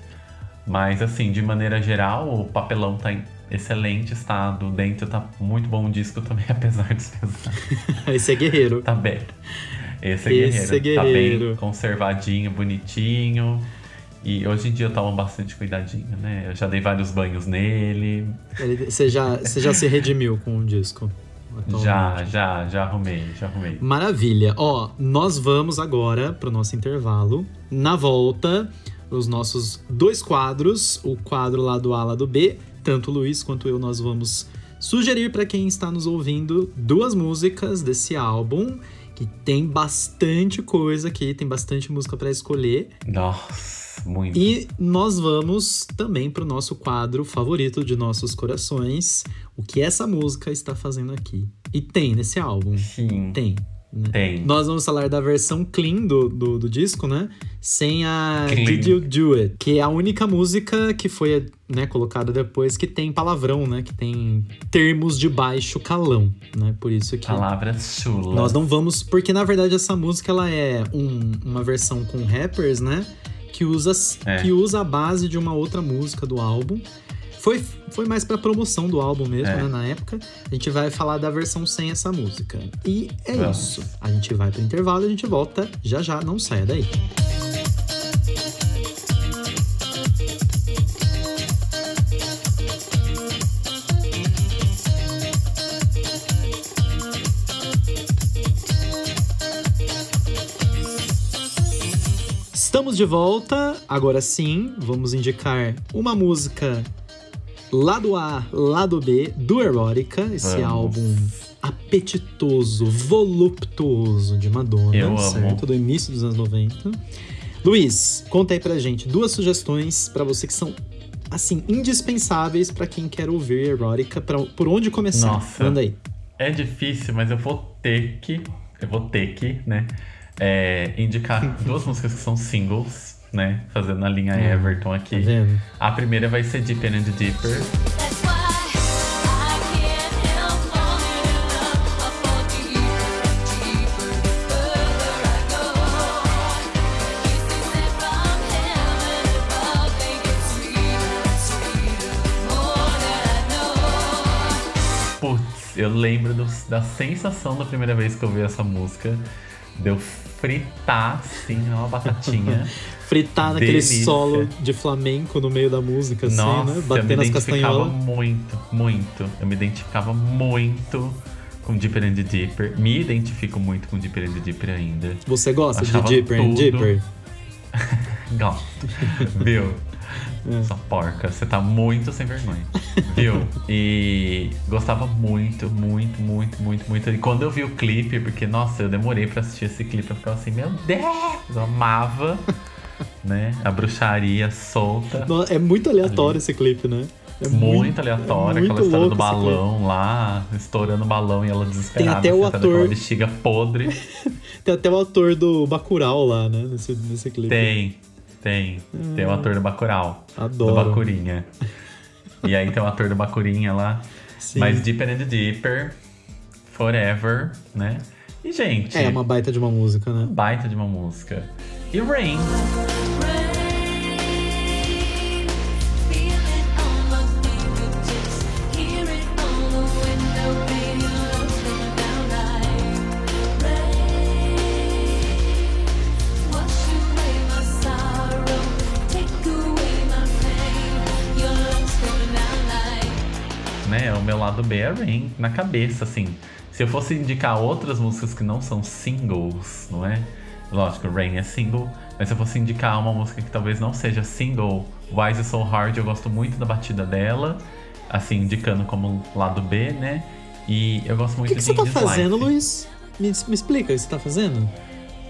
Mas assim, de maneira geral, o papelão tá em excelente estado. Dentro tá muito bom o disco também, apesar de pesar. Esse é guerreiro. Tá bem. Esse é guerreiro. Esse é Tá bem guerreiro. conservadinho, bonitinho. E hoje em dia eu tomo bastante cuidadinho, né? Eu já dei vários banhos nele. Ele- Você já, você já se redimiu com o disco? atualmente? Já, já, já arrumei, já arrumei. Maravilha. Ó, nós vamos agora pro nosso intervalo. Na volta, os nossos dois quadros, o quadro lá do A, lá do B, tanto o Luiz quanto eu, nós vamos sugerir para quem está nos ouvindo duas músicas desse álbum, que tem bastante coisa aqui, tem bastante música para escolher. Nossa, muito. E nós vamos também pro nosso quadro favorito de nossos corações, o que essa música está fazendo aqui. E tem nesse álbum. Sim, Tem. Tem. Nós vamos falar da versão clean do, do, do disco, né? Sem a Clean. Did You Do It? Que é a única música que foi né, colocada depois que tem palavrão, né? Que tem termos de baixo calão, né? Por isso que Palavras chulas. nós não vamos... Porque, na verdade, essa música, ela é um- uma versão com rappers, né? Que usa, É. que usa a base de uma outra música do álbum. Foi, foi mais pra promoção do álbum mesmo, É. né? Na época. A gente vai falar da versão sem essa música. E é Vamos. isso. A gente vai pro intervalo e a gente volta já já. Não saia daí. Estamos de volta. Agora sim, vamos indicar uma música lado A, lado B do Erótica, esse Vamos. álbum apetitoso, voluptuoso de Madonna, Eu amo. certo? Do início dos anos 90. Luiz, conta aí pra gente duas sugestões pra você que são assim indispensáveis pra quem quer ouvir Erótica, pra, por onde começar? Nossa. Manda aí. É difícil, mas eu vou ter que. Eu vou ter que, né? é, indicar duas músicas que são singles, né? Fazendo a linha Hum, Everton Tá aqui. vendo? A primeira vai ser Deeper and Deeper. Putz, eu lembro do- da sensação da primeira vez que eu vi essa música. Deu fritar, assim, uma batatinha. Fritar naquele Delícia. solo de flamenco no meio da música, assim, Nossa, né? eu me Batendo as identificava castanholas. muito, muito. Eu me identificava muito com Deeper and Deeper. Me identifico muito com Deeper and Deeper ainda. Você gosta Achava de Deeper and tudo. Deeper? Gosto. Viu? É. Sua porca, você tá muito sem vergonha. Viu? E gostava muito, muito, muito, muito, muito. E quando eu vi o clipe, porque, nossa, eu demorei pra assistir esse clipe, eu ficava assim, meu Deus! Eu amava, né? A bruxaria solta. É muito aleatório esse clipe, né? É Muito, aleatório, é muito aquela história do balão lá, estourando o balão e ela desesperada, Tem até o ator- com bexiga podre. Tem até o ator do Bacurau lá, né? Nesse, nesse clipe. Tem, tem. Tem o ator do Bacurau. Do Adoro. Bacurinha. E aí tem o ator do Bacurinha lá. Sim. Mas Deeper and Deeper, Forever, né? E, gente, É uma baita de uma música, né? baita de uma música. E Rain, Rain, O meu lado B é Rain, na cabeça, assim. Se eu fosse indicar outras músicas que não são singles, não é? Lógico, Rain é single, mas se eu fosse indicar uma música que talvez não seja single, Why Is It So Hard, eu gosto muito da batida dela, assim, indicando como lado B, né? E eu gosto O muito que, que de você tá In This Life. fazendo, Luiz? Me, me explica o que você tá fazendo.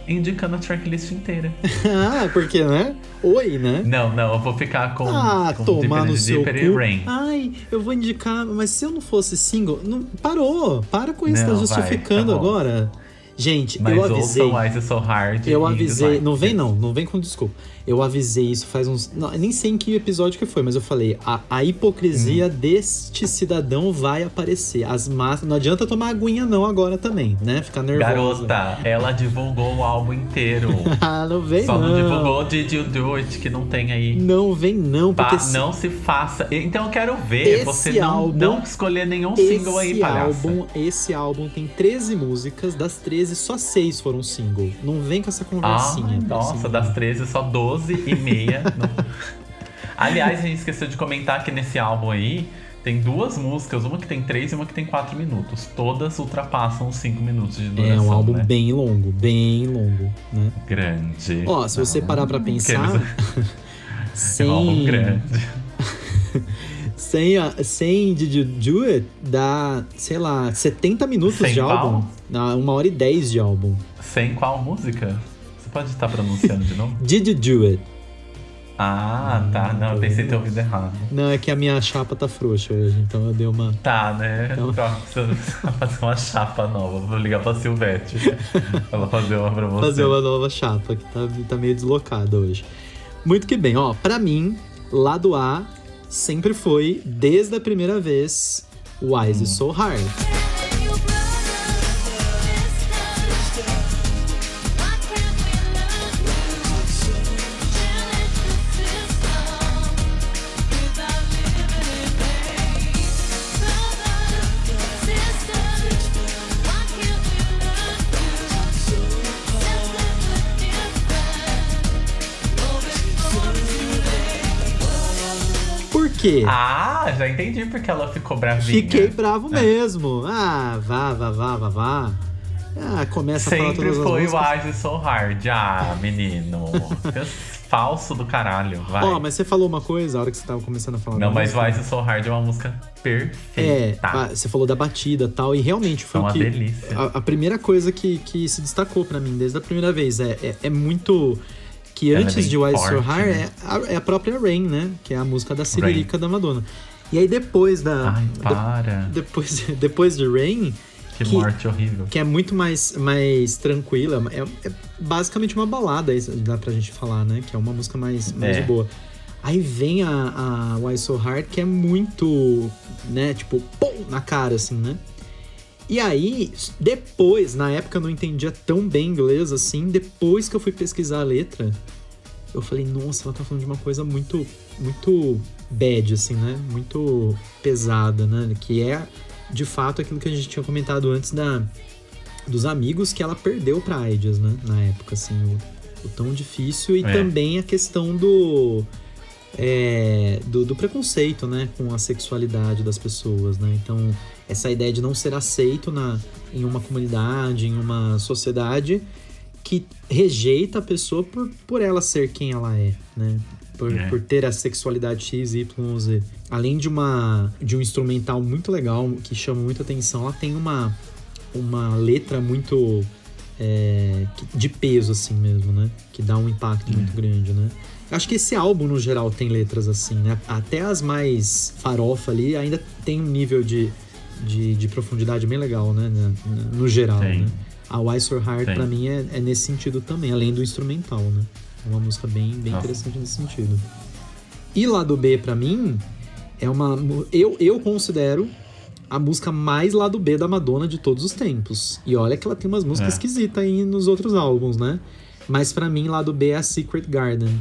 Indicando a tracklist inteira. ah, porque, né? Oi, né? Não, não, eu vou ficar com, Ah, com tomar no seu Deeper e cu. Rain. Ai, eu vou indicar, mas se eu não fosse single, não, parou. Para com isso, Não, tá vai, justificando tá bom. agora. Gente, Mas eu avisei. It So Hard Eu avisei, não vem não, não vem com desculpa. Eu avisei isso faz uns. Não, nem sei em que episódio que foi, mas eu falei: a, a hipocrisia deste cidadão vai aparecer. As máscaras. Não adianta tomar aguinha, não, agora também, né? Ficar nervosa. Garota, ela divulgou o álbum inteiro. Ah, não vem Só não. não divulgou Did You Do It, que não tem aí. Não vem não, porque se- não se faça. Então eu quero ver você não, álbum- não escolher nenhum single aí, palhaça. álbum, esse álbum tem 13 músicas, das 13 só 6 foram single. Não vem com essa Ah, conversinha. nossa, assim. das 13, só 12 e meia. Não- Aliás, a gente esqueceu de comentar que nesse álbum aí tem duas músicas, uma que tem 3 e uma que tem 4 minutos. Todas ultrapassam os 5 minutos de duração. É um álbum né? bem longo, bem longo, né? grande. Ó, se você Não, parar pra pensar, É um álbum sem, grande. sem, a- sem Did You Do It, dá, sei lá, 70 minutos Sem de qual? álbum. Dá uma hora e 10 de álbum. Sem qual música? Pode estar pronunciando de novo? Did You Do It? Ah, tá. Não, eu pensei ter ouvido errado. Não, é que a minha chapa tá frouxa hoje, então eu dei uma. Tá, né? Então-. Precisa fazer uma chapa nova. Vou ligar pra Silvete. Ela fazer uma pra você. fazer uma nova chapa, que tá, tá meio deslocada hoje. Muito que bem, ó, pra mim, lado A sempre foi, desde a primeira vez, Wise is So Hard. Quê? Ah, já entendi porque ela ficou bravinha. Fiquei bravo É. mesmo. Ah, vá, vá, vá, vá, vá. Ah, começa a falar Sempre todas as foi músicas. Wise So Hard. Ah, menino. Falso do caralho. Vai. Ó, mas você falou uma coisa a hora que você tava começando a falar Não, mas música. Wise So Hard é uma música É, perfeita. ah, você falou da batida e tal, e realmente É foi o uma que. delícia. A, a primeira coisa que, que se destacou pra mim desde a primeira vez é, é, é muito. Que Ela é antes de Wise So Hard né? é, a, é a própria Rain, né? Que é a música da Siririca da Madonna. E aí depois da. Ai, de- para. depois, depois de Rain, Que, que- morte horrível. que é muito mais, mais tranquila, é, é basicamente uma balada, isso dá pra gente falar, né? Que é uma música mais, mais É. de boa. Aí vem a, a Why So Hard, que é muito, né, tipo, pum, na cara, assim, né? E aí, depois, na época eu não entendia tão bem inglês assim, depois que eu fui pesquisar a letra, eu falei, nossa, ela tá falando de uma coisa muito, muito bad, assim, né? Muito pesada, né? Que é, de fato, aquilo que a gente tinha comentado antes da, dos amigos que ela perdeu pra AIDS, né? Na época, assim, o, o tão difícil e É. também a questão do, é, do, do preconceito, né? Com a sexualidade das pessoas, né? Então, essa ideia de não ser aceito na, em uma comunidade, em uma sociedade que rejeita a pessoa por, por ela ser quem ela é, né? Por, É. por ter a sexualidade X, Y, Z. Além de, uma, de um instrumental muito legal, que chama muita atenção, ela tem uma, uma letra muito é, de peso, assim mesmo, né? Que dá um impacto muito grande, né? Acho que esse álbum, no geral, tem letras assim, né? Até as mais farofa ali ainda tem um nível de, de, de profundidade bem legal, né? No geral, Tem. né? A Why So Hard, Tem. pra mim, é, é nesse sentido também, além do instrumental, né? É uma música bem, bem Nossa. interessante nesse sentido. E lado B, pra mim, é uma. Eu, eu considero a música mais lado B da Madonna de todos os tempos. E olha que ela tem umas músicas É. esquisitas aí nos outros álbuns, né? Mas pra mim, lado B é a Secret Garden.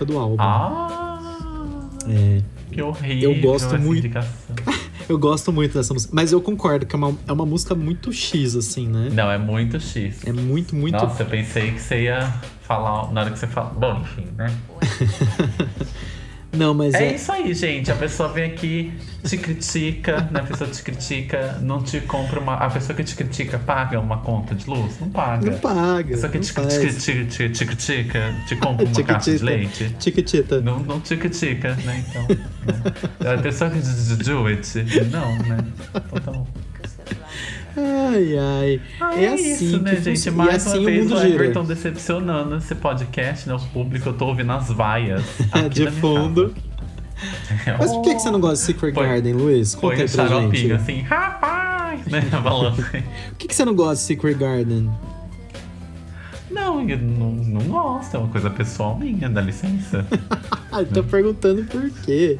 Música do álbum. Ah! É, Que horrível. Eu gosto essa muito. indicação. eu gosto muito dessa música. Mas eu concordo que é uma, é uma música muito X, assim, né? Não, é muito X. É muito, muito. Nossa, eu pensei que você ia falar na hora que você fala. Bom, enfim, né? Não, mas É é. isso aí, gente. A pessoa vem aqui, te critica, né? A pessoa te critica, não te compra uma. A pessoa que te critica paga uma conta de luz? Não paga. Não paga. A pessoa que te, te, te, te, te critica, te compra uma caixa de leite. Tiquitita. Não, não te critica, né? Então. Né? A pessoa que diz do it, não, né? Então tá bom. Ai, ai. Ah, é, assim isso, né, gente? funciona. Mais assim uma o vez o gira. Everton decepcionando esse podcast, né? O público, eu tô ouvindo as vaias. aqui De fundo. Mas por que, que você não gosta de Secret Põe- Garden, Luiz? Conta Põe aí o pra gente. assim, rapaz, né? Falando. Por que, que você não gosta de Secret Garden? Não, eu não, não gosto, é uma coisa pessoal minha, dá licença. Ah, tô perguntando por quê.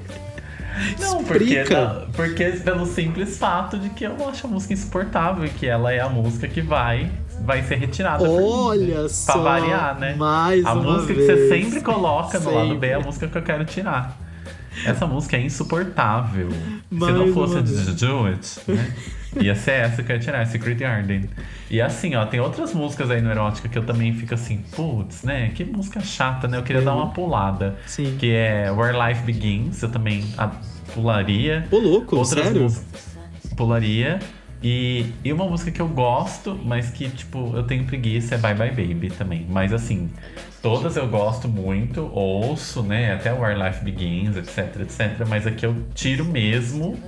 Não, porque, não, porque pelo simples fato de que eu acho a música insuportável e que ela é a música que vai, vai ser retirada. Olha né? só. Pra variar, né? Mais a música vez. que você sempre coloca no lado B é a Sempre. música que eu quero tirar. Essa música é insuportável. Mais Se não fosse vez. Do It, né? Ia ser essa que eu ia tirar, Secret Garden. E assim, ó, tem outras músicas aí no Erótica que eu também fico assim, putz, né? Que música chata, né? Eu queria dar uma pulada. Sim. Que é Where Life Begins, eu também pularia. Ô, louco, Outras sério? pularia. E, e uma música que eu gosto, mas que, tipo, eu tenho preguiça é Bye Bye Baby também. Mas assim, todas eu gosto muito, ouço, né? Até Where Life Begins, etc, etc. Mas aqui eu tiro mesmo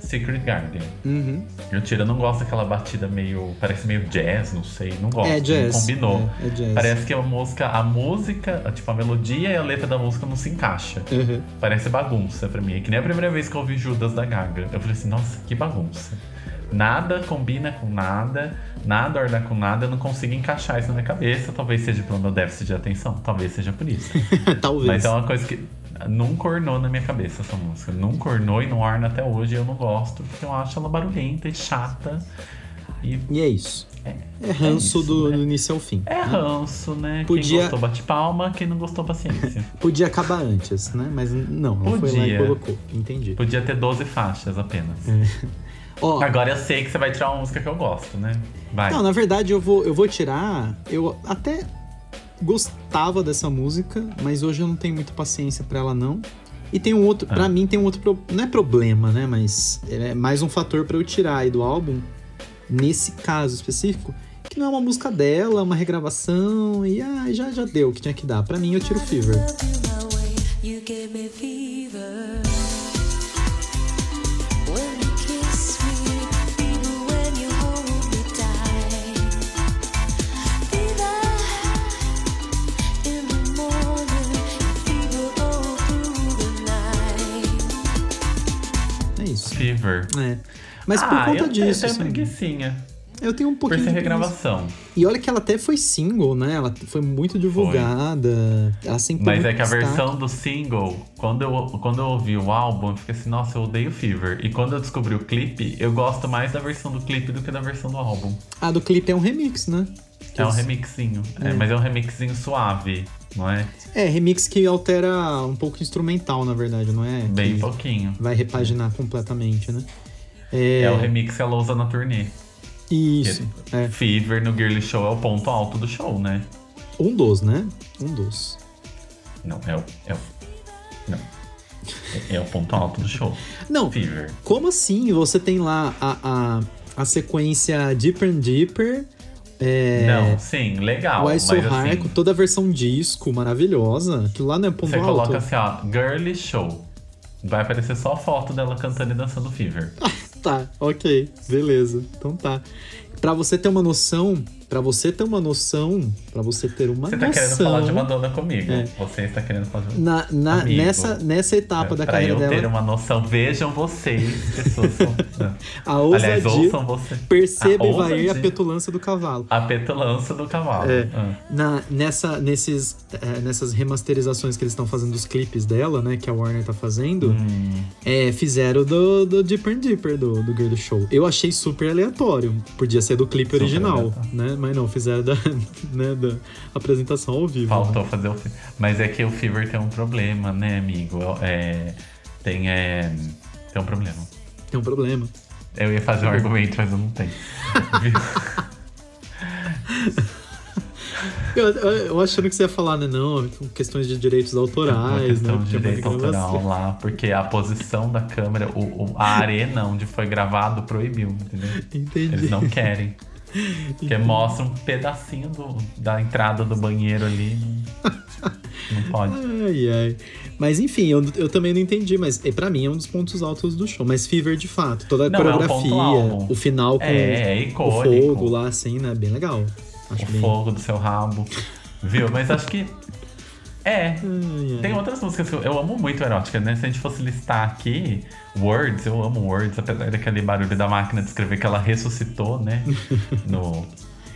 Secret Garden. Uhum. Eu tiro, eu não gosto daquela batida meio. Parece meio jazz, não sei. Não gosto. É jazz. Não combinou. É, é jazz. Parece que a música, a música, tipo, a melodia e a letra da música não se encaixa. Uhum. Parece bagunça pra mim. É que nem a primeira vez que eu ouvi Judas da Gaga. Eu falei assim, nossa, que bagunça. Nada combina com nada, nada orna com nada, eu não consigo encaixar isso na minha cabeça. Talvez seja pelo meu déficit de atenção, talvez seja por isso. Talvez. Mas é uma coisa que nunca ornou na minha cabeça essa música. Nunca ornou e não orna até hoje. Eu não gosto, porque eu acho ela barulhenta e chata. E E é isso. é, É ranço isso, do, né? do início ao fim. é ranço, né? Podia- Quem gostou bate palma, quem não gostou paciência. Podia acabar antes, né? Mas não, não foi lá e Podia. colocou. Entendi. Podia ter 12 faixas apenas. Ó, Agora eu sei que você vai tirar uma música que eu gosto, né? Vai. Não, na verdade eu vou, eu vou tirar. Eu até gostava dessa música, mas hoje eu não tenho muita paciência pra ela não. E tem um outro, Ah. Pra mim tem um outro, pro- não é problema, né, mas é mais um fator pra eu tirar aí do álbum nesse caso específico, que não é uma música dela, é uma regravação e ah, já já deu o que tinha que dar. Pra mim eu tiro Fever. You gave me fever night. É. É. Mas por ah, conta eu disso, tenho assim, eu tenho um Por pouquinho ser de preguiça. regravação. E olha que ela até foi single, né? Ela foi muito divulgada. Ela sempre Mas é que a versão do single, quando eu, quando eu ouvi o álbum, eu fiquei assim, nossa, eu odeio Fever. E quando eu descobri o clipe, eu gosto mais da versão do clipe do que da versão do álbum. A do clipe é um remix, né? É um remixinho. É, mas é um remixinho suave, não é? É, remix que altera um pouco o instrumental, na verdade, não é? Bem pouquinho. vai repaginar completamente, né? É. o remix que ela usa na turnê. Isso. É. Fever no Girly Show é o ponto alto do show, né? Um dos, né? Um dos. Não, é o. É o não. É, é o ponto alto do show. Não, Fever. como assim? Você tem lá a, a, a sequência Deeper and Deeper. É, Não, sim, legal. Why mas So Hard, assim, com toda a versão disco maravilhosa. Aquilo lá não é ponto você alto. coloca assim, ó, Girly Show. Vai aparecer só a foto dela cantando e dançando Fever. Tá, ok, beleza. Então tá. Pra você ter uma noção, pra você ter uma noção, pra você ter uma Você tá noção. querendo falar de Madonna comigo. É. Você está querendo falar de Na, na- Amigo. nessa, nessa etapa da pra carreira eu dela, ter uma noção, vejam vocês, pessoas são. a Aliás, ousadia, ouçam você. perceba A e vai a petulância do cavalo. A petulância do cavalo. É. Ah. Na, nessa, nesses, é, nessas remasterizações que eles estão fazendo dos clipes dela, né? Que a Warner tá fazendo, Hum. é, fizeram do, do Deeper and Deeper, do, do Girl Show. Eu achei super aleatório. Podia ser do clipe Super original, aleatório. né? Mas não, fizeram da, né, da apresentação ao vivo. Faltou fazer o Fever. Mas é que o Fever tem um problema, né, amigo? É, tem, é, tem um problema. Tem um problema. Eu ia fazer um argumento, mas eu não tenho. Eu, eu, achando que você ia falar, né? Não, questões de direitos autorais, questão né? de é uma direito autoral lá, porque a posição da câmera, o, o- a arena onde foi gravado proibiu, entendeu? Entendi. Eles não querem. Que mostra um pedacinho do- da entrada do banheiro ali. Não pode. Ai, ai. Mas enfim, eu, eu também não entendi, mas é, pra mim é um dos pontos altos do show. Mas Fever, de fato, toda a Não, é coreografia, alto. o final com É, é o fogo lá, assim, né? Bem legal. Acho O bem. fogo do seu rabo. Viu? Mas acho que. É. Ai. Tem outras músicas que eu, eu amo muito erótica, né? Se a gente fosse listar aqui, Words, eu amo Words, apesar daquele barulho da máquina de escrever que ela ressuscitou, né? No,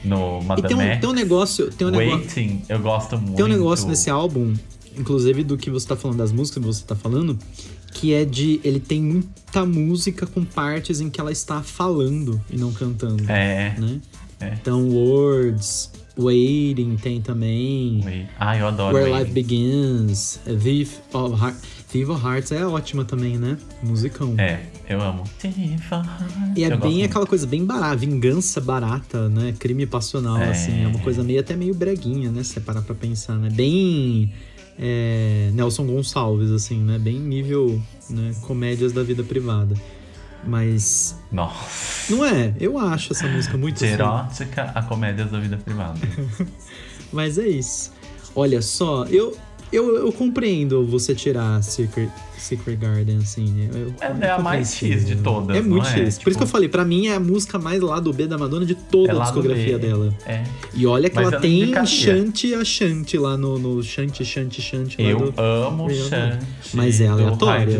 no E Madame tem um, tem um negócio. Tem um negócio. Waiting, eu gosto muito. Tem um negócio nesse álbum, inclusive do que você tá falando, das músicas que você tá falando, que é de. Ele tem muita música com partes em que ela está falando e não cantando. É. Né? É. Então, Words, Waiting tem também. Wait. Ah, eu adoro Where Waiting. Life Begins, Thief of, Heart, Thief of Hearts é ótima também, né? Musicão. É, eu amo. E é Eu bem muito. aquela coisa bem barata, vingança barata, né? Crime passional, É. assim. É uma coisa meio até meio breguinha, né? Se você parar pra pensar, né? Bem é, Nelson Gonçalves, assim, né? Bem nível né? comédias da vida privada. Mas Nossa. não é, eu acho essa música muito assim. erótica a comédias da vida privada. Mas é isso. Olha só, eu, eu, eu compreendo você tirar Secret, Secret Garden, assim. né? Eu, É, é a mais X de todas, É muito não X. é? Por Tipo- isso que eu falei, pra mim é a música mais lá do B da Madonna de toda É a discografia dela. É. E olha que Mas ela não tem indicaria. chante a chante lá no, no chante, chante, chante Eu do... amo Real Chant. Mas é aleatória.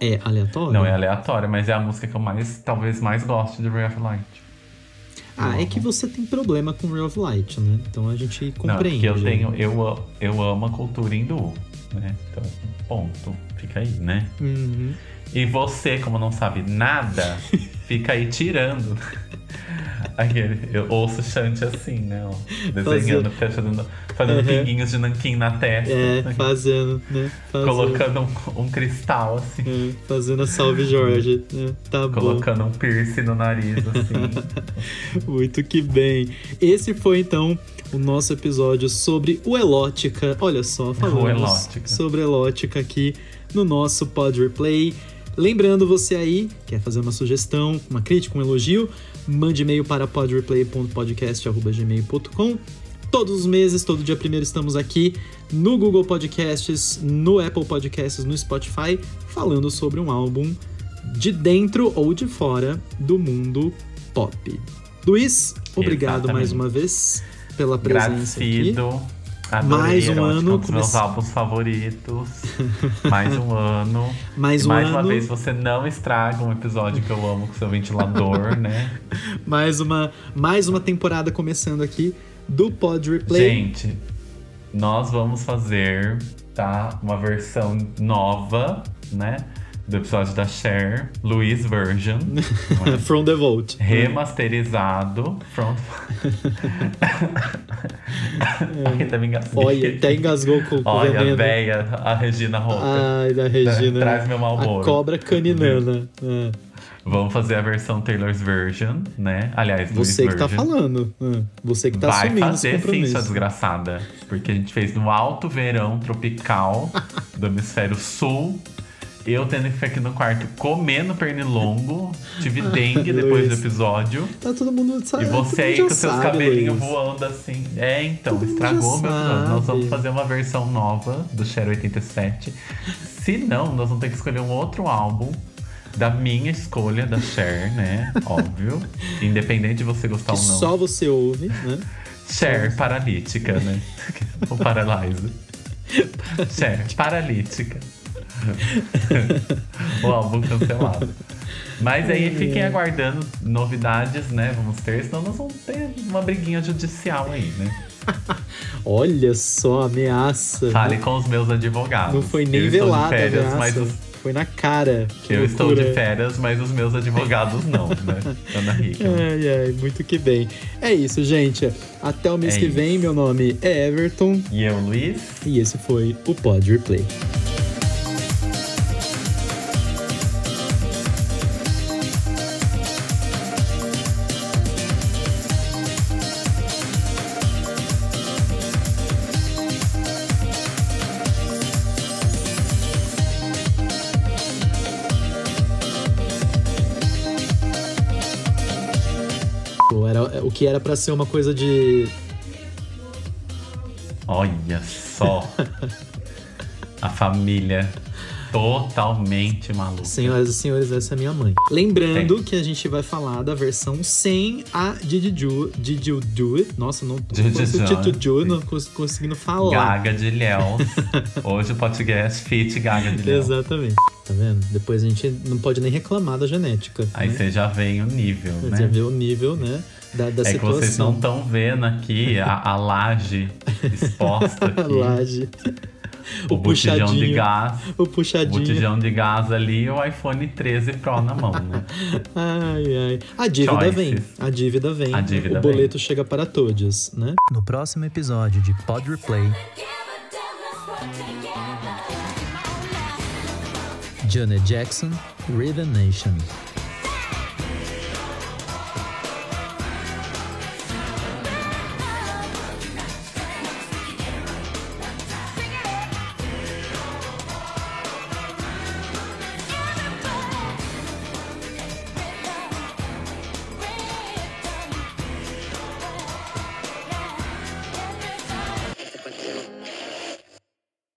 É aleatório? Não é aleatória, mas é a música que eu mais, talvez mais gosto de Ray of Light. Ah, é que você tem problema com Ray of Light, né? Então a gente Não, compreende. porque eu tenho, eu, eu amo a cultura hindu, né? Então, ponto. Fica aí, né? Uhum. E você, como não sabe nada, fica aí tirando. Aquele, eu ouço chante assim, né? ó, desenhando, fazendo, fazendo Uhum. pinguinhos de nanquim na testa. É, né, fazendo, né? Fazendo, colocando um, um cristal, assim. é, fazendo a Salve Jorge. né? Tá bom. Colocando um piercing no nariz, assim. Muito que bem. Esse foi então o nosso episódio sobre o Elótica. Olha só, falamos Elótica. sobre Elótica aqui no nosso Pod Replay. Lembrando você aí, quer fazer uma sugestão, uma crítica, um elogio, mande e-mail para podreplay.podcast.gmail.com. Todos os meses, todo dia primeiro, estamos aqui no Google Podcasts, no Apple Podcasts, no Spotify, falando sobre um álbum de dentro ou de fora do mundo pop. Luiz, obrigado Exatamente. mais uma vez pela presença aqui. Adorei Mais um Erótica, ano um dos meus álbuns favoritos. mais um ano. Mais um mais uma ano. vez, você não estraga um episódio que eu amo com seu ventilador, né? Mais uma, mais uma temporada começando aqui do Pod Replay. Gente, nós vamos fazer, tá? Uma versão nova, né? Do episódio da Cher, Luiz Version. é? From the Vault. Remasterizado. From... Ainda me engasguei. Olha, até engasgou com, o Olha, veneno. a véia, a Regina Roca. Ai, da Regina. Traz meu A Marlboro. cobra caninana. É. Vamos fazer a versão Taylor's Version, né? Aliás, Luiz Você que tá Version. falando. É. Você que tá Vai assumindo esse fazer sim, sua desgraçada. Porque a gente fez no alto verão tropical do hemisfério sul. Eu tendo que ficar aqui no quarto comendo pernilongo. Tive dengue depois do episódio. Tá todo mundo sabe. E você aí com seus sabe, cabelinhos Luiz. voando assim. É, então, Todo estragou meu episódio. Nós vamos fazer uma versão nova do Cher 87. Se não, nós vamos ter que escolher um outro álbum da minha escolha da Cher, né? Óbvio. Independente de você gostar Que ou não. só você ouve, né? Cher paralítica, né? Ou paralyze. Cher paralítica. o álbum cancelado. Mas aí fiquem aguardando novidades, né? Vamos ter, senão nós vamos ter uma briguinha judicial aí, né? Olha só, ameaça. Fale Não- com os meus advogados. Não foi nem eu de velada férias, ameaça. mas os- Foi na cara. Que Eu estou de loucura. férias, mas os meus advogados não, né? Ana Hickman. Ai, ai, muito que bem. É isso, gente. Até o mês É que isso. vem, meu nome é Everton E eu, Luiz? e esse foi o Pod Replay. Que era pra ser uma coisa de Olha só. A família totalmente maluca. Senhoras e senhores, essa é minha mãe. Lembrando que a gente vai falar da versão sem a Did You, Did you Do It? Nossa, não tô Did you do Did you, não cons- conseguindo falar. Gaga de Léo. Hoje o podcast Fit Gaga de Léo. Exatamente. Tá vendo? Depois a gente não pode nem reclamar da genética. Aí né? você já vem o nível, Você né? vê o nível, né? Da, da É que vocês não situação. estão vendo aqui a, a laje exposta A aqui. laje. o, o botijão de puxadinho. gás. O O puxadinho. botijão de gás ali e o iPhone 13 Pro na mão, né? Ai, ai. A dívida Choices. vem. A dívida vem. A dívida o boleto chega para todos, né? No próximo episódio de Pod Replay, Janet Jackson, Rhythm Nation.